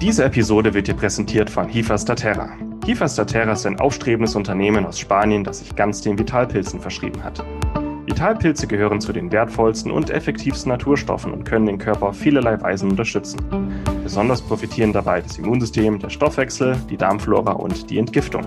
Diese Episode wird dir präsentiert von Hifa Statera. Hifa Statera ist ein aufstrebendes Unternehmen aus Spanien, das sich ganz den Vitalpilzen verschrieben hat. Vitalpilze gehören zu den wertvollsten und effektivsten Naturstoffen und können den Körper auf vielerlei Weisen unterstützen. Besonders profitieren dabei das Immunsystem, der Stoffwechsel, die Darmflora und die Entgiftung.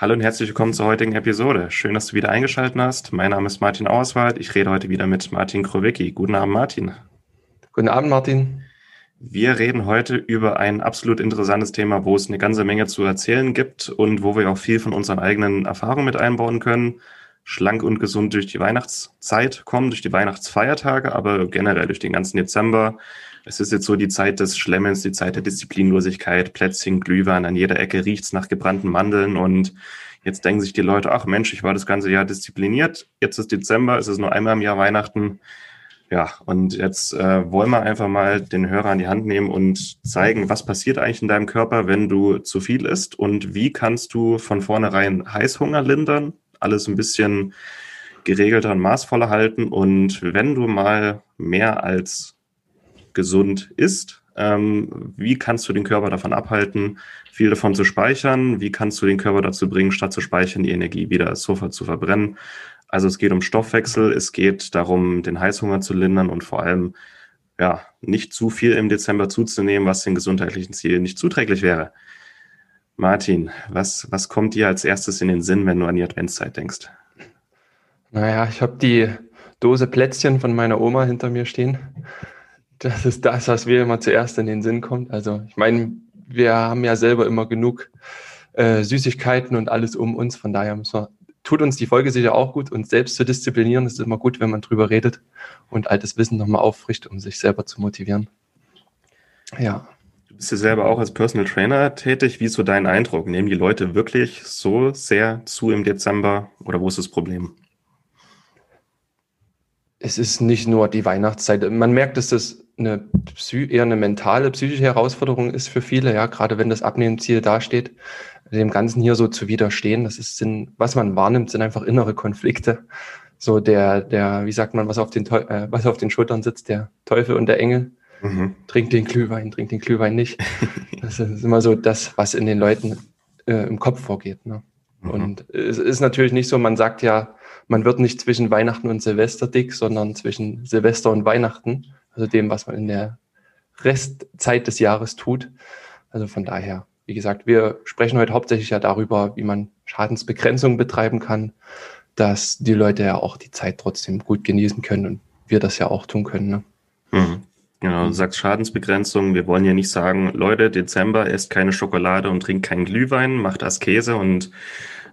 Hallo und herzlich willkommen zur heutigen Episode. Schön, dass du wieder eingeschaltet hast. Mein Name ist Martin Auerswald. Ich rede heute wieder mit Martin Krowicki. Guten Abend, Martin. Guten Abend, Martin. Wir reden heute über ein absolut interessantes Thema, wo es eine ganze Menge zu erzählen gibt und wo wir auch viel von unseren eigenen Erfahrungen mit einbauen können. Schlank und gesund durch die Weihnachtszeit kommen, durch die Weihnachtsfeiertage, aber generell durch den ganzen Dezember es ist jetzt so die Zeit des Schlemmens, die Zeit der Disziplinlosigkeit, Plätzchen, Glühwein, an jeder Ecke riecht's nach gebrannten Mandeln. Und jetzt denken sich die Leute, ach Mensch, ich war das ganze Jahr diszipliniert, jetzt ist Dezember, es ist nur einmal im Jahr Weihnachten. Ja, und jetzt äh, wollen wir einfach mal den Hörer an die Hand nehmen und zeigen, was passiert eigentlich in deinem Körper, wenn du zu viel isst? Und wie kannst du von vornherein Heißhunger lindern, alles ein bisschen geregelter und maßvoller halten? Und wenn du mal mehr als gesund ist. Ähm, wie kannst du den Körper davon abhalten, viel davon zu speichern? Wie kannst du den Körper dazu bringen, statt zu speichern, die Energie wieder sofort zu verbrennen? Also es geht um Stoffwechsel, es geht darum, den Heißhunger zu lindern und vor allem ja, nicht zu viel im Dezember zuzunehmen, was den gesundheitlichen Zielen nicht zuträglich wäre. Martin, was, was kommt dir als erstes in den Sinn, wenn du an die Adventszeit denkst? Naja, ich habe die Dose Plätzchen von meiner Oma hinter mir stehen. Das ist das, was mir immer zuerst in den Sinn kommt. Also ich meine, wir haben ja selber immer genug äh, Süßigkeiten und alles um uns. Von daher wir, tut uns die Folge sicher auch gut, uns selbst zu disziplinieren. Ist immer gut, wenn man drüber redet und altes Wissen nochmal auffrischt, um sich selber zu motivieren. Ja. Du bist ja selber auch als Personal Trainer tätig. Wie ist so dein Eindruck? Nehmen die Leute wirklich so sehr zu im Dezember oder wo ist das Problem? Es ist nicht nur die Weihnachtszeit. Man merkt, dass das eine eher eine mentale, psychische Herausforderung ist für viele, ja, gerade wenn das Abnehmziel dasteht, dem Ganzen hier so zu widerstehen. Das ist, sind, was man wahrnimmt, sind einfach innere Konflikte. So der, der, wie sagt man, was auf den, äh, was auf den Schultern sitzt, der Teufel und der Engel. Mhm. Trinkt den Glühwein, trinkt den Glühwein nicht. das ist immer so das, was in den Leuten äh, im Kopf vorgeht. Ne? Mhm. Und es ist natürlich nicht so, man sagt ja, man wird nicht zwischen Weihnachten und Silvester dick, sondern zwischen Silvester und Weihnachten also dem, was man in der Restzeit des Jahres tut. Also von daher, wie gesagt, wir sprechen heute hauptsächlich ja darüber, wie man Schadensbegrenzung betreiben kann, dass die Leute ja auch die Zeit trotzdem gut genießen können und wir das ja auch tun können. Ne? Mhm. Genau, du sagst Schadensbegrenzung. Wir wollen ja nicht sagen, Leute, Dezember esst keine Schokolade und trinkt keinen Glühwein, macht Askese und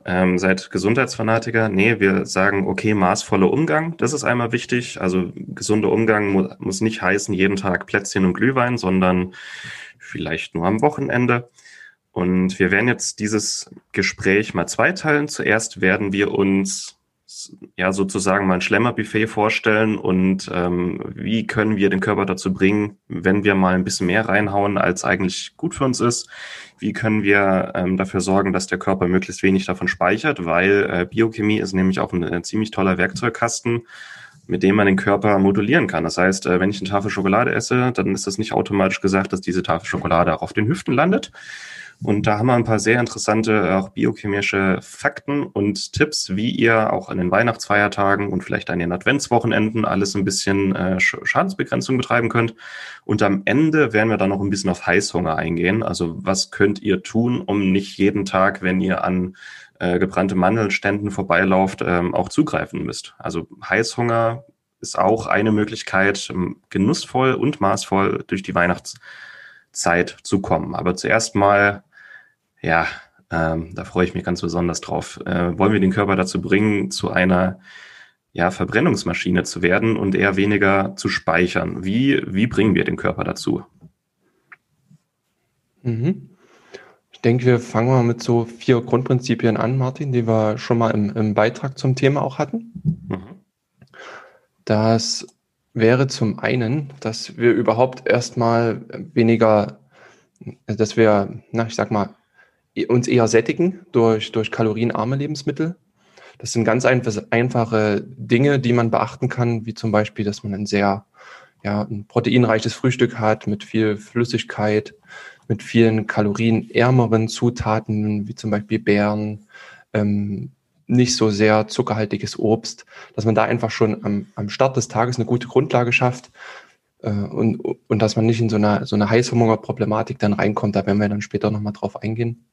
ähm, seid Gesundheitsfanatiker. Nee, wir sagen, okay, maßvoller Umgang, das ist einmal wichtig. Also gesunder Umgang mu muss nicht heißen, jeden Tag Plätzchen und Glühwein, sondern vielleicht nur am Wochenende. Und wir werden jetzt dieses Gespräch mal zweiteilen. Zuerst werden wir uns ja sozusagen mal ein Schlemmerbuffet vorstellen und ähm, wie können wir den Körper dazu bringen, wenn wir mal ein bisschen mehr reinhauen, als eigentlich gut für uns ist. Wie können wir ähm, dafür sorgen, dass der Körper möglichst wenig davon speichert, weil äh, Biochemie ist nämlich auch ein, ein ziemlich toller Werkzeugkasten, mit dem man den Körper modulieren kann. Das heißt, äh, wenn ich eine Tafel Schokolade esse, dann ist das nicht automatisch gesagt, dass diese Tafel Schokolade auch auf den Hüften landet, und da haben wir ein paar sehr interessante, auch biochemische Fakten und Tipps, wie ihr auch an den Weihnachtsfeiertagen und vielleicht an den Adventswochenenden alles ein bisschen äh, Schadensbegrenzung betreiben könnt. Und am Ende werden wir dann noch ein bisschen auf Heißhunger eingehen. Also was könnt ihr tun, um nicht jeden Tag, wenn ihr an äh, gebrannte Mandelständen vorbeilauft, ähm, auch zugreifen müsst. Also Heißhunger ist auch eine Möglichkeit, ähm, genussvoll und maßvoll durch die Weihnachtszeit zu kommen. Aber zuerst mal ja, ähm, da freue ich mich ganz besonders drauf. Äh, wollen wir den Körper dazu bringen, zu einer ja, Verbrennungsmaschine zu werden und eher weniger zu speichern? Wie, wie bringen wir den Körper dazu? Mhm. Ich denke, wir fangen mal mit so vier Grundprinzipien an, Martin, die wir schon mal im, im Beitrag zum Thema auch hatten. Mhm. Das wäre zum einen, dass wir überhaupt erstmal weniger, dass wir, na, ich sag mal, uns eher sättigen durch, durch kalorienarme Lebensmittel. Das sind ganz einfache Dinge, die man beachten kann, wie zum Beispiel, dass man ein sehr ja, ein proteinreiches Frühstück hat mit viel Flüssigkeit, mit vielen kalorienärmeren Zutaten, wie zum Beispiel Beeren, ähm, nicht so sehr zuckerhaltiges Obst, dass man da einfach schon am, am Start des Tages eine gute Grundlage schafft äh, und, und dass man nicht in so eine, so eine Heißhungerproblematik dann reinkommt. Da werden wir dann später nochmal drauf eingehen.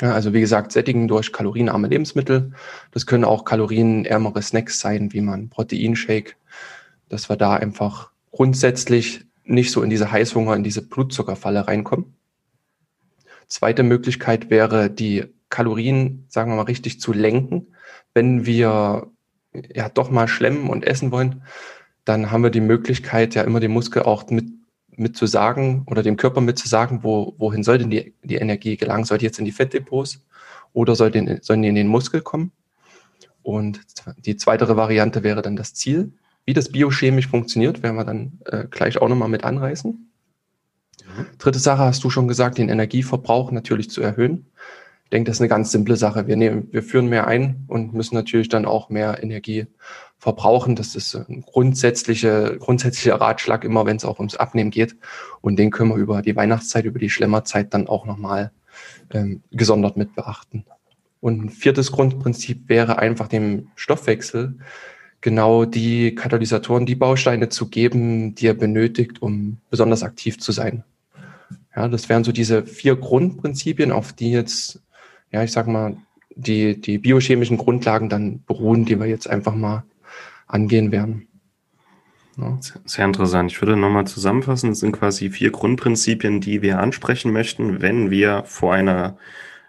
Ja, also wie gesagt, sättigen durch kalorienarme Lebensmittel. Das können auch kalorienärmere Snacks sein, wie man Proteinshake, dass wir da einfach grundsätzlich nicht so in diese Heißhunger, in diese Blutzuckerfalle reinkommen. Zweite Möglichkeit wäre, die Kalorien, sagen wir mal, richtig zu lenken. Wenn wir ja doch mal schlemmen und essen wollen, dann haben wir die Möglichkeit, ja immer den Muskel auch mit mit zu sagen oder dem Körper mit zu sagen, wo, wohin soll denn die, die Energie gelangen? Soll die jetzt in die Fettdepots oder soll die, sollen die in den Muskel kommen? Und die zweite Variante wäre dann das Ziel. Wie das biochemisch funktioniert, werden wir dann äh, gleich auch nochmal mit anreißen. Mhm. Dritte Sache hast du schon gesagt, den Energieverbrauch natürlich zu erhöhen. Ich denke, das ist eine ganz simple Sache. Wir, nehmen, wir führen mehr ein und müssen natürlich dann auch mehr Energie verbrauchen. Das ist ein grundsätzlicher, grundsätzlicher Ratschlag, immer wenn es auch ums Abnehmen geht. Und den können wir über die Weihnachtszeit, über die Schlemmerzeit dann auch nochmal ähm, gesondert mit beachten. Und ein viertes Grundprinzip wäre einfach dem Stoffwechsel genau die Katalysatoren, die Bausteine zu geben, die er benötigt, um besonders aktiv zu sein. Ja, das wären so diese vier Grundprinzipien, auf die jetzt, ja, ich sag mal, die, die biochemischen Grundlagen dann beruhen, die wir jetzt einfach mal angehen werden. Sehr interessant. Ich würde nochmal zusammenfassen. Es sind quasi vier Grundprinzipien, die wir ansprechen möchten, wenn wir vor einer,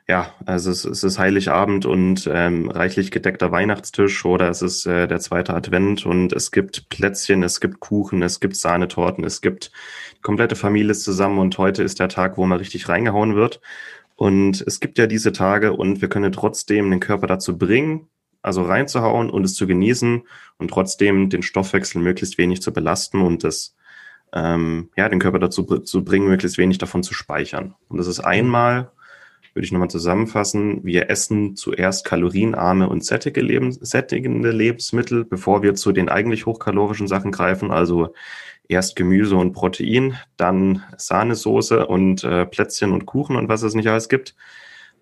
ja, also es, es ist Heiligabend und ähm, reichlich gedeckter Weihnachtstisch oder es ist äh, der zweite Advent und es gibt Plätzchen, es gibt Kuchen, es gibt Sahnetorten, es gibt die komplette Familie ist zusammen und heute ist der Tag, wo mal richtig reingehauen wird. Und es gibt ja diese Tage und wir können trotzdem den Körper dazu bringen, also reinzuhauen und es zu genießen und trotzdem den Stoffwechsel möglichst wenig zu belasten und das, ähm, ja, den Körper dazu zu bringen, möglichst wenig davon zu speichern. Und das ist einmal, würde ich nochmal zusammenfassen, wir essen zuerst kalorienarme und sättige Lebens sättigende Lebensmittel, bevor wir zu den eigentlich hochkalorischen Sachen greifen, also erst Gemüse und Protein, dann Sahnesoße und äh, Plätzchen und Kuchen und was es nicht alles gibt.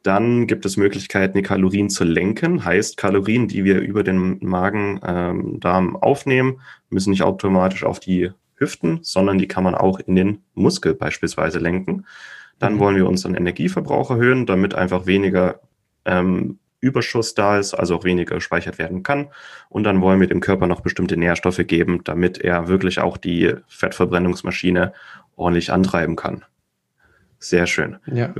Dann gibt es Möglichkeiten, die Kalorien zu lenken. Heißt, Kalorien, die wir über den Magen-Darm ähm, aufnehmen, müssen nicht automatisch auf die Hüften, sondern die kann man auch in den Muskel beispielsweise lenken. Dann mhm. wollen wir unseren Energieverbrauch erhöhen, damit einfach weniger ähm, Überschuss da ist, also auch weniger gespeichert werden kann. Und dann wollen wir dem Körper noch bestimmte Nährstoffe geben, damit er wirklich auch die Fettverbrennungsmaschine ordentlich antreiben kann. Sehr schön. Ja.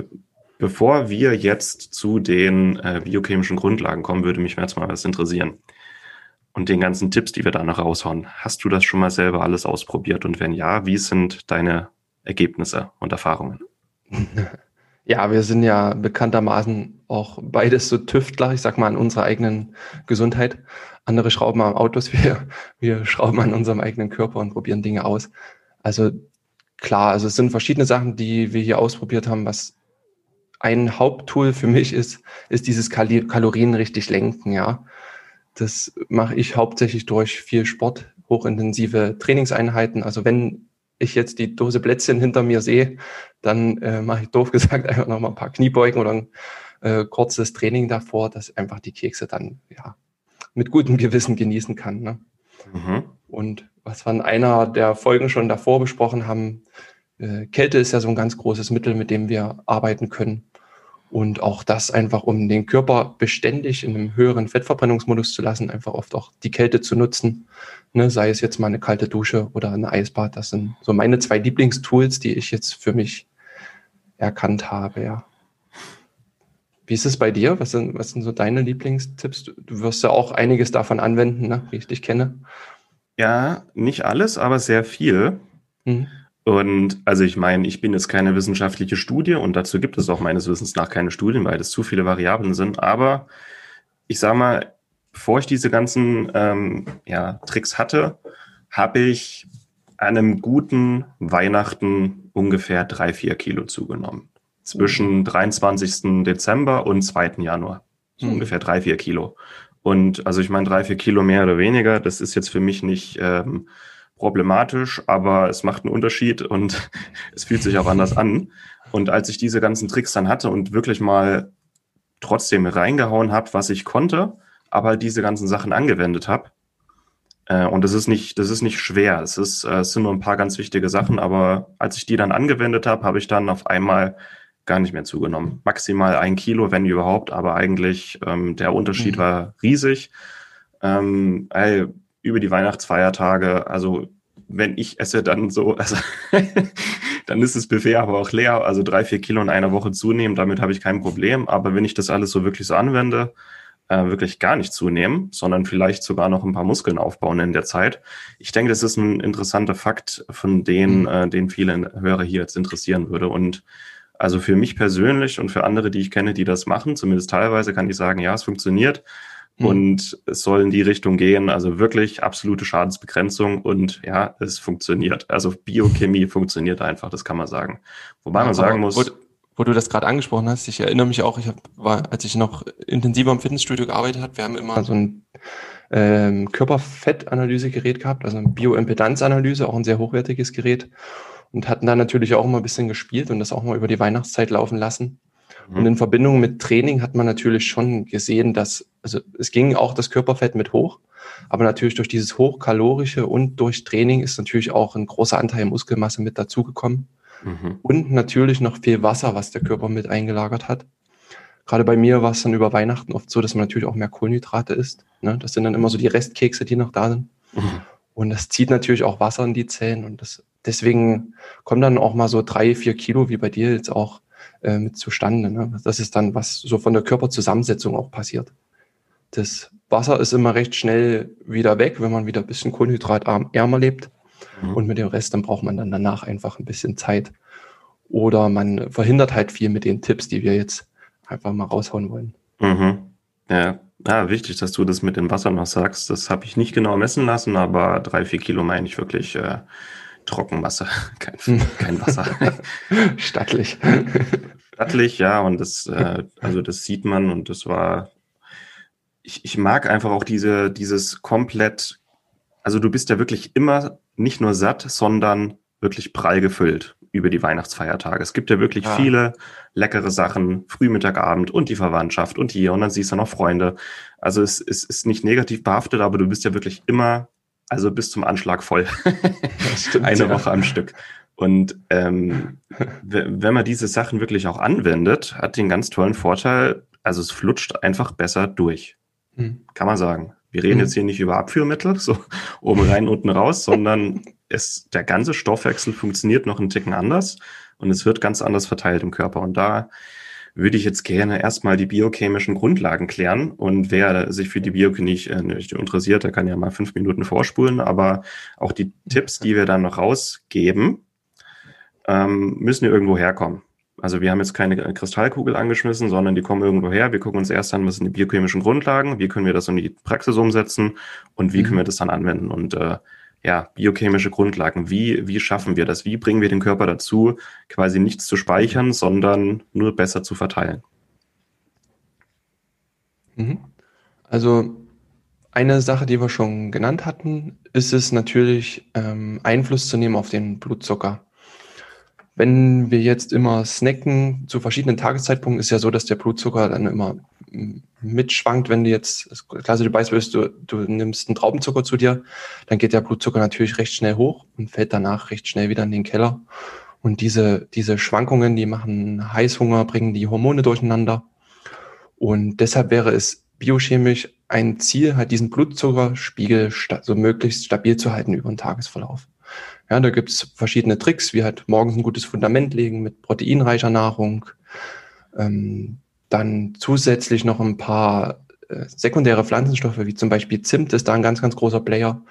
Bevor wir jetzt zu den äh, biochemischen Grundlagen kommen, würde mich jetzt mal was interessieren. Und den ganzen Tipps, die wir da noch raushauen. Hast du das schon mal selber alles ausprobiert? Und wenn ja, wie sind deine Ergebnisse und Erfahrungen? Ja, wir sind ja bekanntermaßen auch beides so Tüftler, ich sag mal, an unserer eigenen Gesundheit. Andere schrauben am Autos, wir, wir schrauben an unserem eigenen Körper und probieren Dinge aus. Also klar, also es sind verschiedene Sachen, die wir hier ausprobiert haben. Was ein Haupttool für mich ist, ist dieses Kal Kalorien richtig lenken, ja. Das mache ich hauptsächlich durch viel Sport, hochintensive Trainingseinheiten. Also wenn ich jetzt die Dose Plätzchen hinter mir sehe, dann äh, mache ich doof gesagt einfach noch mal ein paar Kniebeugen oder ein äh, kurzes Training davor, dass einfach die Kekse dann ja mit gutem Gewissen genießen kann. Ne? Mhm. Und was wir in einer der Folgen schon davor besprochen haben, Kälte ist ja so ein ganz großes Mittel, mit dem wir arbeiten können. Und auch das einfach, um den Körper beständig in einem höheren Fettverbrennungsmodus zu lassen, einfach oft auch die Kälte zu nutzen. Ne, sei es jetzt mal eine kalte Dusche oder ein Eisbad. Das sind so meine zwei Lieblingstools, die ich jetzt für mich erkannt habe, ja. Wie ist es bei dir? Was sind, was sind so deine Lieblingstipps? Du wirst ja auch einiges davon anwenden, ne, wie ich dich kenne. Ja, nicht alles, aber sehr viel. Mhm. Und also ich meine, ich bin jetzt keine wissenschaftliche Studie und dazu gibt es auch meines Wissens nach keine Studien, weil es zu viele Variablen sind. Aber ich sage mal, bevor ich diese ganzen ähm, ja, Tricks hatte, habe ich an einem guten Weihnachten ungefähr drei, vier Kilo zugenommen. Zwischen 23. Dezember und 2. Januar. So mhm. ungefähr drei, vier Kilo. Und also ich meine, drei, vier Kilo mehr oder weniger, das ist jetzt für mich nicht ähm, problematisch, aber es macht einen Unterschied und es fühlt sich auch anders an. Und als ich diese ganzen Tricks dann hatte und wirklich mal trotzdem reingehauen habe, was ich konnte, aber diese ganzen Sachen angewendet habe, äh, und das ist nicht, das ist nicht schwer. Es ist, äh, es sind nur ein paar ganz wichtige Sachen, aber als ich die dann angewendet habe, habe ich dann auf einmal gar nicht mehr zugenommen. Maximal ein Kilo, wenn überhaupt, aber eigentlich ähm, der Unterschied mhm. war riesig. Ähm, ey, über die Weihnachtsfeiertage, also wenn ich esse, dann so, also dann ist das Buffet aber auch leer, also drei, vier Kilo in einer Woche zunehmen, damit habe ich kein Problem. Aber wenn ich das alles so wirklich so anwende, äh, wirklich gar nicht zunehmen, sondern vielleicht sogar noch ein paar Muskeln aufbauen in der Zeit. Ich denke, das ist ein interessanter Fakt, von dem, mhm. äh, den viele Hörer hier jetzt interessieren würde. Und also für mich persönlich und für andere, die ich kenne, die das machen, zumindest teilweise kann ich sagen, ja, es funktioniert. Mhm. Und es soll in die Richtung gehen, also wirklich absolute Schadensbegrenzung und ja, es funktioniert. Also Biochemie funktioniert einfach, das kann man sagen. Wobei man sagen muss. Wo, wo du das gerade angesprochen hast, ich erinnere mich auch, ich hab, war, als ich noch intensiver im Fitnessstudio gearbeitet habe, wir haben immer so ein ähm, Körperfettanalysegerät gehabt, also ein Bioimpedanzanalyse, auch ein sehr hochwertiges Gerät und hatten da natürlich auch immer ein bisschen gespielt und das auch mal über die Weihnachtszeit laufen lassen. Und in Verbindung mit Training hat man natürlich schon gesehen, dass, also es ging auch das Körperfett mit hoch, aber natürlich durch dieses hochkalorische und durch Training ist natürlich auch ein großer Anteil Muskelmasse mit dazugekommen. Mhm. Und natürlich noch viel Wasser, was der Körper mit eingelagert hat. Gerade bei mir war es dann über Weihnachten oft so, dass man natürlich auch mehr Kohlenhydrate isst. Ne? Das sind dann immer so die Restkekse, die noch da sind. Mhm. Und das zieht natürlich auch Wasser in die Zellen. Und das, deswegen kommen dann auch mal so drei, vier Kilo, wie bei dir jetzt auch, äh, mit zustande. Ne? Das ist dann, was so von der Körperzusammensetzung auch passiert. Das Wasser ist immer recht schnell wieder weg, wenn man wieder ein bisschen kohlenhydratärmer lebt. Mhm. Und mit dem Rest, dann braucht man dann danach einfach ein bisschen Zeit. Oder man verhindert halt viel mit den Tipps, die wir jetzt einfach mal raushauen wollen. Mhm. Ja. ja, wichtig, dass du das mit dem Wasser noch sagst. Das habe ich nicht genau messen lassen, aber drei, vier Kilo meine ich wirklich äh, Trockenwasser, kein, kein Wasser. Stattlich. Stattlich, ja, und das, äh, also das sieht man und das war, ich, ich mag einfach auch diese, dieses komplett, also du bist ja wirklich immer nicht nur satt, sondern wirklich prall gefüllt über die Weihnachtsfeiertage. Es gibt ja wirklich ja. viele leckere Sachen, Frühmittagabend und die Verwandtschaft und hier und dann siehst du noch Freunde. Also es, es ist nicht negativ behaftet, aber du bist ja wirklich immer also bis zum Anschlag voll. Stimmt, Eine ja. Woche am Stück. Und ähm, wenn man diese Sachen wirklich auch anwendet, hat den ganz tollen Vorteil, also es flutscht einfach besser durch. Hm. Kann man sagen. Wir reden hm. jetzt hier nicht über Abführmittel, so oben rein, unten raus, sondern es, der ganze Stoffwechsel funktioniert noch einen Ticken anders und es wird ganz anders verteilt im Körper. Und da würde ich jetzt gerne erstmal die biochemischen Grundlagen klären. Und wer sich für die Biochemie äh, nicht interessiert, der kann ja mal fünf Minuten vorspulen. Aber auch die Tipps, die wir dann noch rausgeben, ähm, müssen ja irgendwo herkommen. Also wir haben jetzt keine Kristallkugel angeschmissen, sondern die kommen irgendwo her. Wir gucken uns erst an, was sind die biochemischen Grundlagen, wie können wir das in die Praxis umsetzen und wie mhm. können wir das dann anwenden. Und äh, ja, biochemische Grundlagen, wie, wie schaffen wir das? Wie bringen wir den Körper dazu, quasi nichts zu speichern, sondern nur besser zu verteilen? Mhm. Also eine Sache, die wir schon genannt hatten, ist es natürlich, ähm, Einfluss zu nehmen auf den Blutzucker. Wenn wir jetzt immer snacken zu verschiedenen Tageszeitpunkten, ist ja so, dass der Blutzucker dann immer mitschwankt. Wenn du jetzt, das klassische Beispiel du, du nimmst einen Traubenzucker zu dir, dann geht der Blutzucker natürlich recht schnell hoch und fällt danach recht schnell wieder in den Keller. Und diese, diese Schwankungen, die machen Heißhunger, bringen die Hormone durcheinander. Und deshalb wäre es biochemisch ein Ziel, halt diesen Blutzuckerspiegel so möglichst stabil zu halten über den Tagesverlauf. Ja, da gibt's verschiedene Tricks, wie halt morgens ein gutes Fundament legen mit proteinreicher Nahrung, ähm, dann zusätzlich noch ein paar äh, sekundäre Pflanzenstoffe, wie zum Beispiel Zimt ist da ein ganz, ganz großer Player,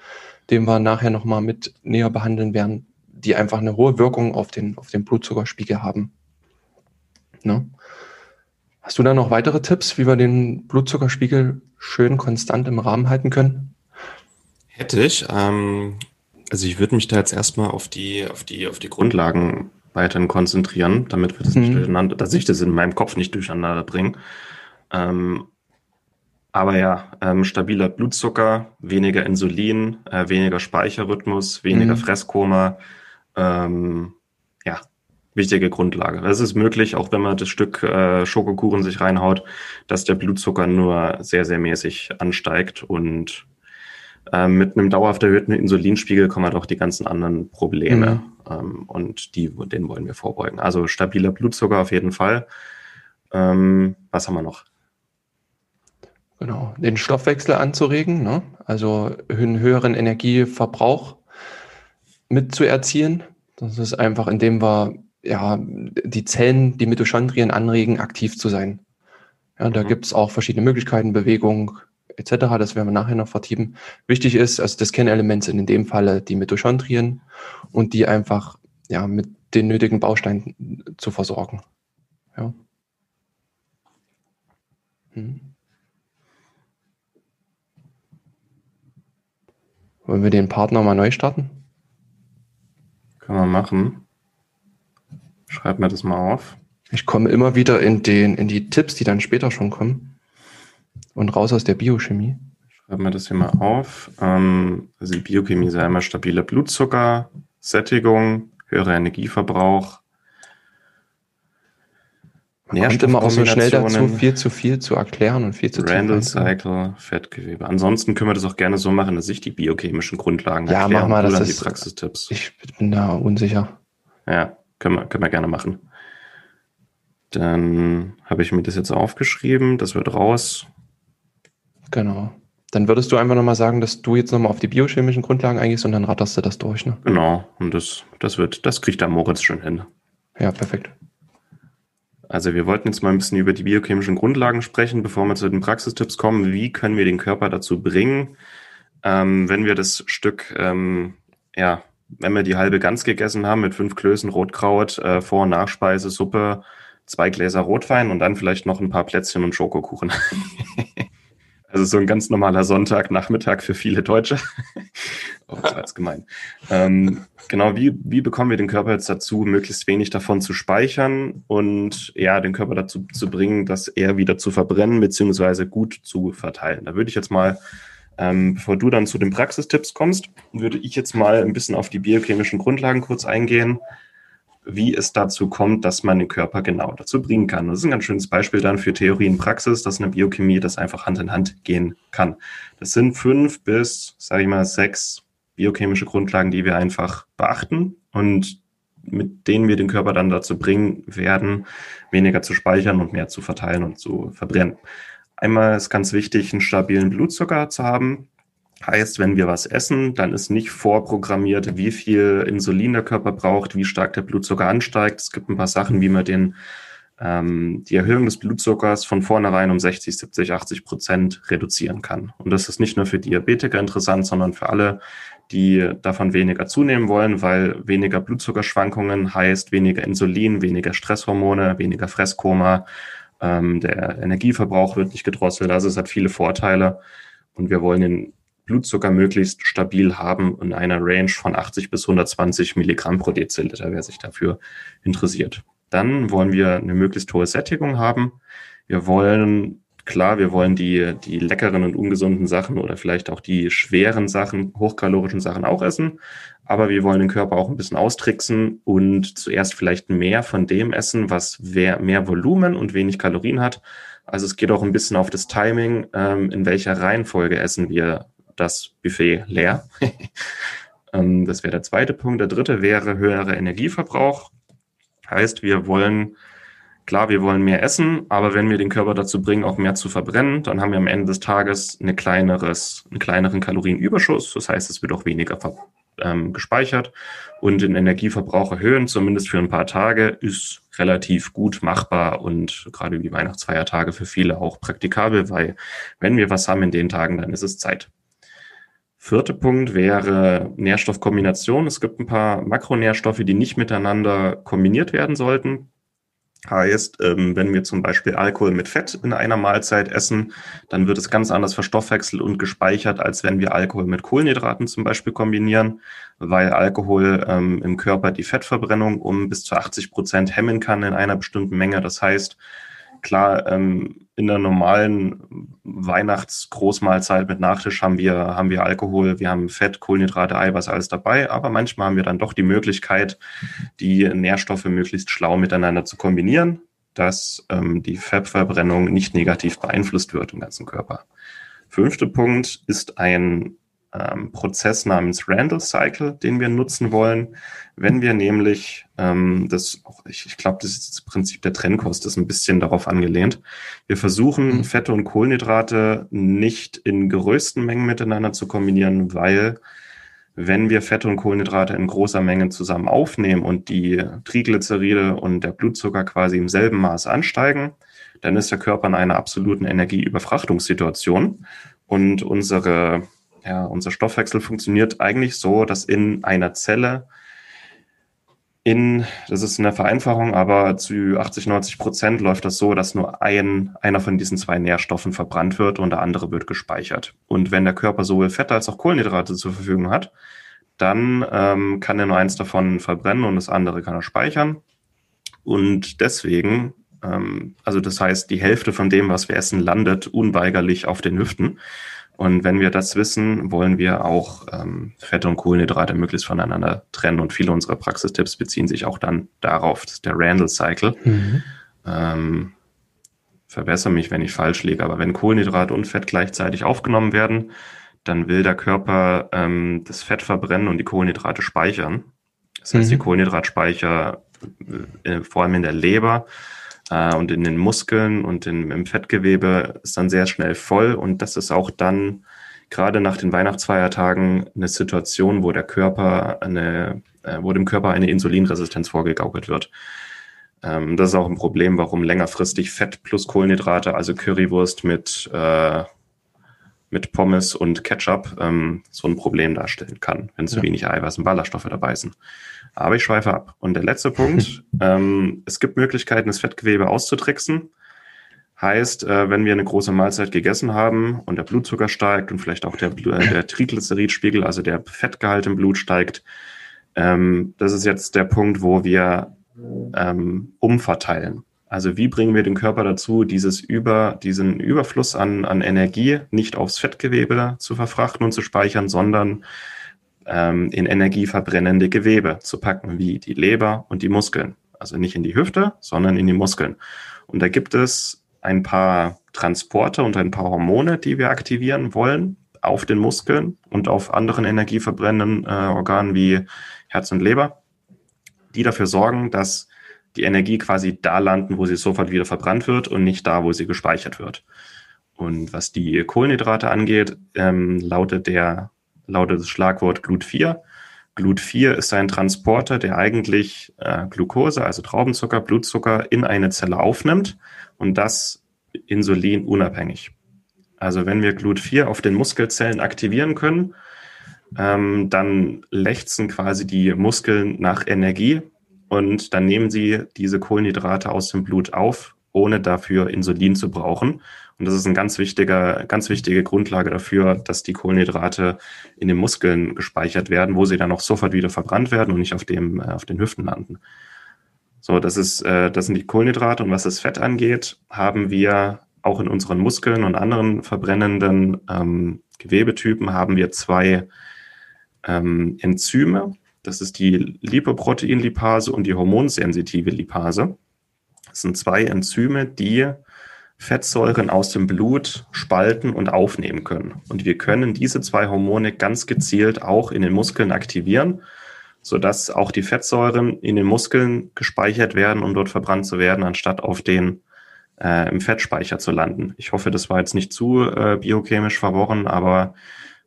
den wir nachher nochmal mit näher behandeln werden, die einfach eine hohe Wirkung auf den, auf den Blutzuckerspiegel haben. Ne? Hast du da noch weitere Tipps, wie wir den Blutzuckerspiegel schön konstant im Rahmen halten können? Hätte ich. Ähm, also ich würde mich da jetzt erstmal auf die, auf die, auf die Grundlagen weiterhin konzentrieren, damit wir das mhm. nicht durcheinander, dass ich das in meinem Kopf nicht durcheinander bringe. Ähm, aber ja, ähm, stabiler Blutzucker, weniger Insulin, äh, weniger Speicherrhythmus, weniger mhm. Fresskoma, ähm, ja, wichtige Grundlage. Es ist möglich, auch wenn man das Stück äh, Schokokuchen sich reinhaut, dass der Blutzucker nur sehr, sehr mäßig ansteigt und äh, mit einem dauerhaft erhöhten Insulinspiegel kommen halt auch die ganzen anderen Probleme mhm. ähm, und die, denen wollen wir vorbeugen. Also stabiler Blutzucker auf jeden Fall. Ähm, was haben wir noch? Genau, den Stoffwechsel anzuregen, ne? also einen höheren Energieverbrauch mitzuerzielen. Das ist einfach, indem wir ja, die Zellen, die Mitochondrien anregen, aktiv zu sein. Ja, da mhm. gibt es auch verschiedene Möglichkeiten, Bewegung etc. Das werden wir nachher noch vertiefen. Wichtig ist, also das Kernelement sind in dem Falle die Mitochondrien und die einfach ja, mit den nötigen Bausteinen zu versorgen. Ja. Hm. Wollen wir den Partner mal neu starten? Können wir machen. Schreib mir das mal auf. Ich komme immer wieder in, den, in die Tipps, die dann später schon kommen. Und raus aus der Biochemie. Schreib mir das hier mal auf. Ähm, also die Biochemie ja immer stabiler Blutzucker, Sättigung, höherer Energieverbrauch. Man kommt immer auch so schnell dazu, viel zu viel zu erklären und viel zu Randall Cycle, Fettgewebe. Ansonsten können wir das auch gerne so machen, dass ich die biochemischen Grundlagen ja, erkläre. Ja, mach mal, das ist, die Praxistipps. Ich bin da unsicher. Ja, können wir, können wir gerne machen. Dann habe ich mir das jetzt aufgeschrieben. Das wird raus. Genau. Dann würdest du einfach nochmal sagen, dass du jetzt nochmal auf die biochemischen Grundlagen eingehst und dann ratterst du das durch, ne? Genau. Und das, das wird, das kriegt der Moritz schon hin. Ja, perfekt. Also wir wollten jetzt mal ein bisschen über die biochemischen Grundlagen sprechen, bevor wir zu den Praxistipps kommen. Wie können wir den Körper dazu bringen, ähm, wenn wir das Stück ähm, ja, wenn wir die halbe Gans gegessen haben mit fünf Klößen Rotkraut, äh, Vor- und Nachspeise, Suppe, zwei Gläser Rotwein und dann vielleicht noch ein paar Plätzchen und Schokokuchen. also so ein ganz normaler Sonntagnachmittag für viele Deutsche. oh, das war jetzt gemein. Ähm, genau, wie, wie bekommen wir den Körper jetzt dazu, möglichst wenig davon zu speichern und ja, den Körper dazu zu bringen, das eher wieder zu verbrennen, beziehungsweise gut zu verteilen. Da würde ich jetzt mal ähm, bevor du dann zu den Praxistipps kommst, würde ich jetzt mal ein bisschen auf die biochemischen Grundlagen kurz eingehen, wie es dazu kommt, dass man den Körper genau dazu bringen kann. Das ist ein ganz schönes Beispiel dann für Theorie und Praxis, dass eine Biochemie das einfach Hand in Hand gehen kann. Das sind fünf bis, sage ich mal, sechs biochemische Grundlagen, die wir einfach beachten und mit denen wir den Körper dann dazu bringen werden, weniger zu speichern und mehr zu verteilen und zu verbrennen. Einmal ist ganz wichtig, einen stabilen Blutzucker zu haben. Heißt, wenn wir was essen, dann ist nicht vorprogrammiert, wie viel Insulin der Körper braucht, wie stark der Blutzucker ansteigt. Es gibt ein paar Sachen, wie man den ähm, die Erhöhung des Blutzuckers von vornherein um 60, 70, 80 Prozent reduzieren kann. Und das ist nicht nur für Diabetiker interessant, sondern für alle, die davon weniger zunehmen wollen, weil weniger Blutzuckerschwankungen heißt weniger Insulin, weniger Stresshormone, weniger Fresskoma. Ähm, der Energieverbrauch wird nicht gedrosselt. Also es hat viele Vorteile. Und wir wollen den Blutzucker möglichst stabil haben in einer Range von 80 bis 120 Milligramm pro Deziliter, wer sich dafür interessiert. Dann wollen wir eine möglichst hohe Sättigung haben. Wir wollen, klar, wir wollen die, die leckeren und ungesunden Sachen oder vielleicht auch die schweren Sachen, hochkalorischen Sachen auch essen. Aber wir wollen den Körper auch ein bisschen austricksen und zuerst vielleicht mehr von dem essen, was mehr Volumen und wenig Kalorien hat. Also es geht auch ein bisschen auf das Timing, ähm, in welcher Reihenfolge essen wir das Buffet leer. Ähm, das wäre der zweite Punkt. Der dritte wäre höherer Energieverbrauch. Heißt, wir wollen, klar, wir wollen mehr essen, aber wenn wir den Körper dazu bringen, auch mehr zu verbrennen, dann haben wir am Ende des Tages eine kleineres, einen kleineren Kalorienüberschuss. Das heißt, es wird auch weniger ähm, gespeichert und den Energieverbrauch erhöhen, zumindest für ein paar Tage, ist relativ gut machbar und gerade die Weihnachtsfeiertage für viele auch praktikabel, weil wenn wir was haben in den Tagen, dann ist es Zeit. Vierter Punkt wäre Nährstoffkombination. Es gibt ein paar Makronährstoffe, die nicht miteinander kombiniert werden sollten. Heißt, ähm, wenn wir zum Beispiel Alkohol mit Fett in einer Mahlzeit essen, dann wird es ganz anders verstoffwechselt und gespeichert, als wenn wir Alkohol mit Kohlenhydraten zum Beispiel kombinieren, weil Alkohol ähm, im Körper die Fettverbrennung um bis zu 80 Prozent hemmen kann in einer bestimmten Menge. Das heißt, klar, ähm, in der normalen Weihnachtsgroßmahlzeit mit Nachtisch haben wir, haben wir Alkohol, wir haben Fett, Kohlenhydrate, Eiweiß, alles dabei. Aber manchmal haben wir dann doch die Möglichkeit, die Nährstoffe möglichst schlau miteinander zu kombinieren, dass ähm, die Fettverbrennung nicht negativ beeinflusst wird im ganzen Körper. Fünfter Punkt ist ein ähm, Prozess namens Randall Cycle, den wir nutzen wollen. Wenn wir nämlich ähm, das, ich, ich glaube, das ist das Prinzip der Trennkost, ist ein bisschen darauf angelehnt. Wir versuchen, mhm. Fette und Kohlenhydrate nicht in größten Mengen miteinander zu kombinieren, weil wenn wir Fette und Kohlenhydrate in großer Menge zusammen aufnehmen und die Triglyceride und der Blutzucker quasi im selben Maß ansteigen, dann ist der Körper in einer absoluten Energieüberfrachtungssituation und unsere ja, unser Stoffwechsel funktioniert eigentlich so, dass in einer Zelle in, das ist eine Vereinfachung, aber zu 80, 90 Prozent läuft das so, dass nur ein, einer von diesen zwei Nährstoffen verbrannt wird und der andere wird gespeichert. Und wenn der Körper sowohl Fette als auch Kohlenhydrate zur Verfügung hat, dann ähm, kann er nur eins davon verbrennen und das andere kann er speichern. Und deswegen, ähm, also das heißt, die Hälfte von dem, was wir essen, landet unweigerlich auf den Hüften. Und wenn wir das wissen, wollen wir auch ähm, Fette und Kohlenhydrate möglichst voneinander trennen. Und viele unserer Praxistipps beziehen sich auch dann darauf. Das ist der Randall Cycle. Mhm. Ähm, verbessere mich, wenn ich falsch liege, aber wenn Kohlenhydrate und Fett gleichzeitig aufgenommen werden, dann will der Körper ähm, das Fett verbrennen und die Kohlenhydrate speichern. Das heißt, mhm. die Kohlenhydratspeicher, äh, vor allem in der Leber, äh, und in den Muskeln und in, im Fettgewebe ist dann sehr schnell voll. Und das ist auch dann gerade nach den Weihnachtsfeiertagen eine Situation, wo der Körper eine, äh, wo dem Körper eine Insulinresistenz vorgegaukelt wird. Ähm, das ist auch ein Problem, warum längerfristig Fett plus Kohlenhydrate, also Currywurst mit äh, mit Pommes und Ketchup ähm, so ein Problem darstellen kann, wenn zu ja. wenig Eiweiß und Ballaststoffe dabei sind. Aber ich schweife ab. Und der letzte Punkt, ähm, es gibt Möglichkeiten, das Fettgewebe auszutricksen. Heißt, äh, wenn wir eine große Mahlzeit gegessen haben und der Blutzucker steigt und vielleicht auch der, äh, der Triglyceridspiegel, also der Fettgehalt im Blut steigt, ähm, das ist jetzt der Punkt, wo wir ähm, umverteilen. Also wie bringen wir den Körper dazu, dieses Über, diesen Überfluss an, an Energie nicht aufs Fettgewebe zu verfrachten und zu speichern, sondern ähm, in energieverbrennende Gewebe zu packen, wie die Leber und die Muskeln. Also nicht in die Hüfte, sondern in die Muskeln. Und da gibt es ein paar Transporte und ein paar Hormone, die wir aktivieren wollen auf den Muskeln und auf anderen energieverbrennenden äh, Organen wie Herz und Leber, die dafür sorgen, dass die Energie quasi da landen, wo sie sofort wieder verbrannt wird und nicht da, wo sie gespeichert wird. Und was die Kohlenhydrate angeht, ähm, lautet der lautet das Schlagwort Glut 4. GLUT4 ist ein Transporter, der eigentlich äh, Glucose, also Traubenzucker, Blutzucker in eine Zelle aufnimmt und das insulinunabhängig. Also wenn wir GLUT4 auf den Muskelzellen aktivieren können, ähm, dann lechzen quasi die Muskeln nach Energie und dann nehmen sie diese Kohlenhydrate aus dem Blut auf, ohne dafür Insulin zu brauchen. Und das ist eine ganz wichtiger, ganz wichtige Grundlage dafür, dass die Kohlenhydrate in den Muskeln gespeichert werden, wo sie dann auch sofort wieder verbrannt werden und nicht auf dem, äh, auf den Hüften landen. So, das ist, äh, das sind die Kohlenhydrate. Und was das Fett angeht, haben wir auch in unseren Muskeln und anderen verbrennenden ähm, Gewebetypen haben wir zwei ähm, Enzyme. Das ist die Lipoproteinlipase und die hormonsensitive Lipase. Das sind zwei Enzyme, die Fettsäuren aus dem Blut spalten und aufnehmen können. Und wir können diese zwei Hormone ganz gezielt auch in den Muskeln aktivieren, sodass auch die Fettsäuren in den Muskeln gespeichert werden, um dort verbrannt zu werden, anstatt auf den äh, im Fettspeicher zu landen. Ich hoffe, das war jetzt nicht zu äh, biochemisch verworren, aber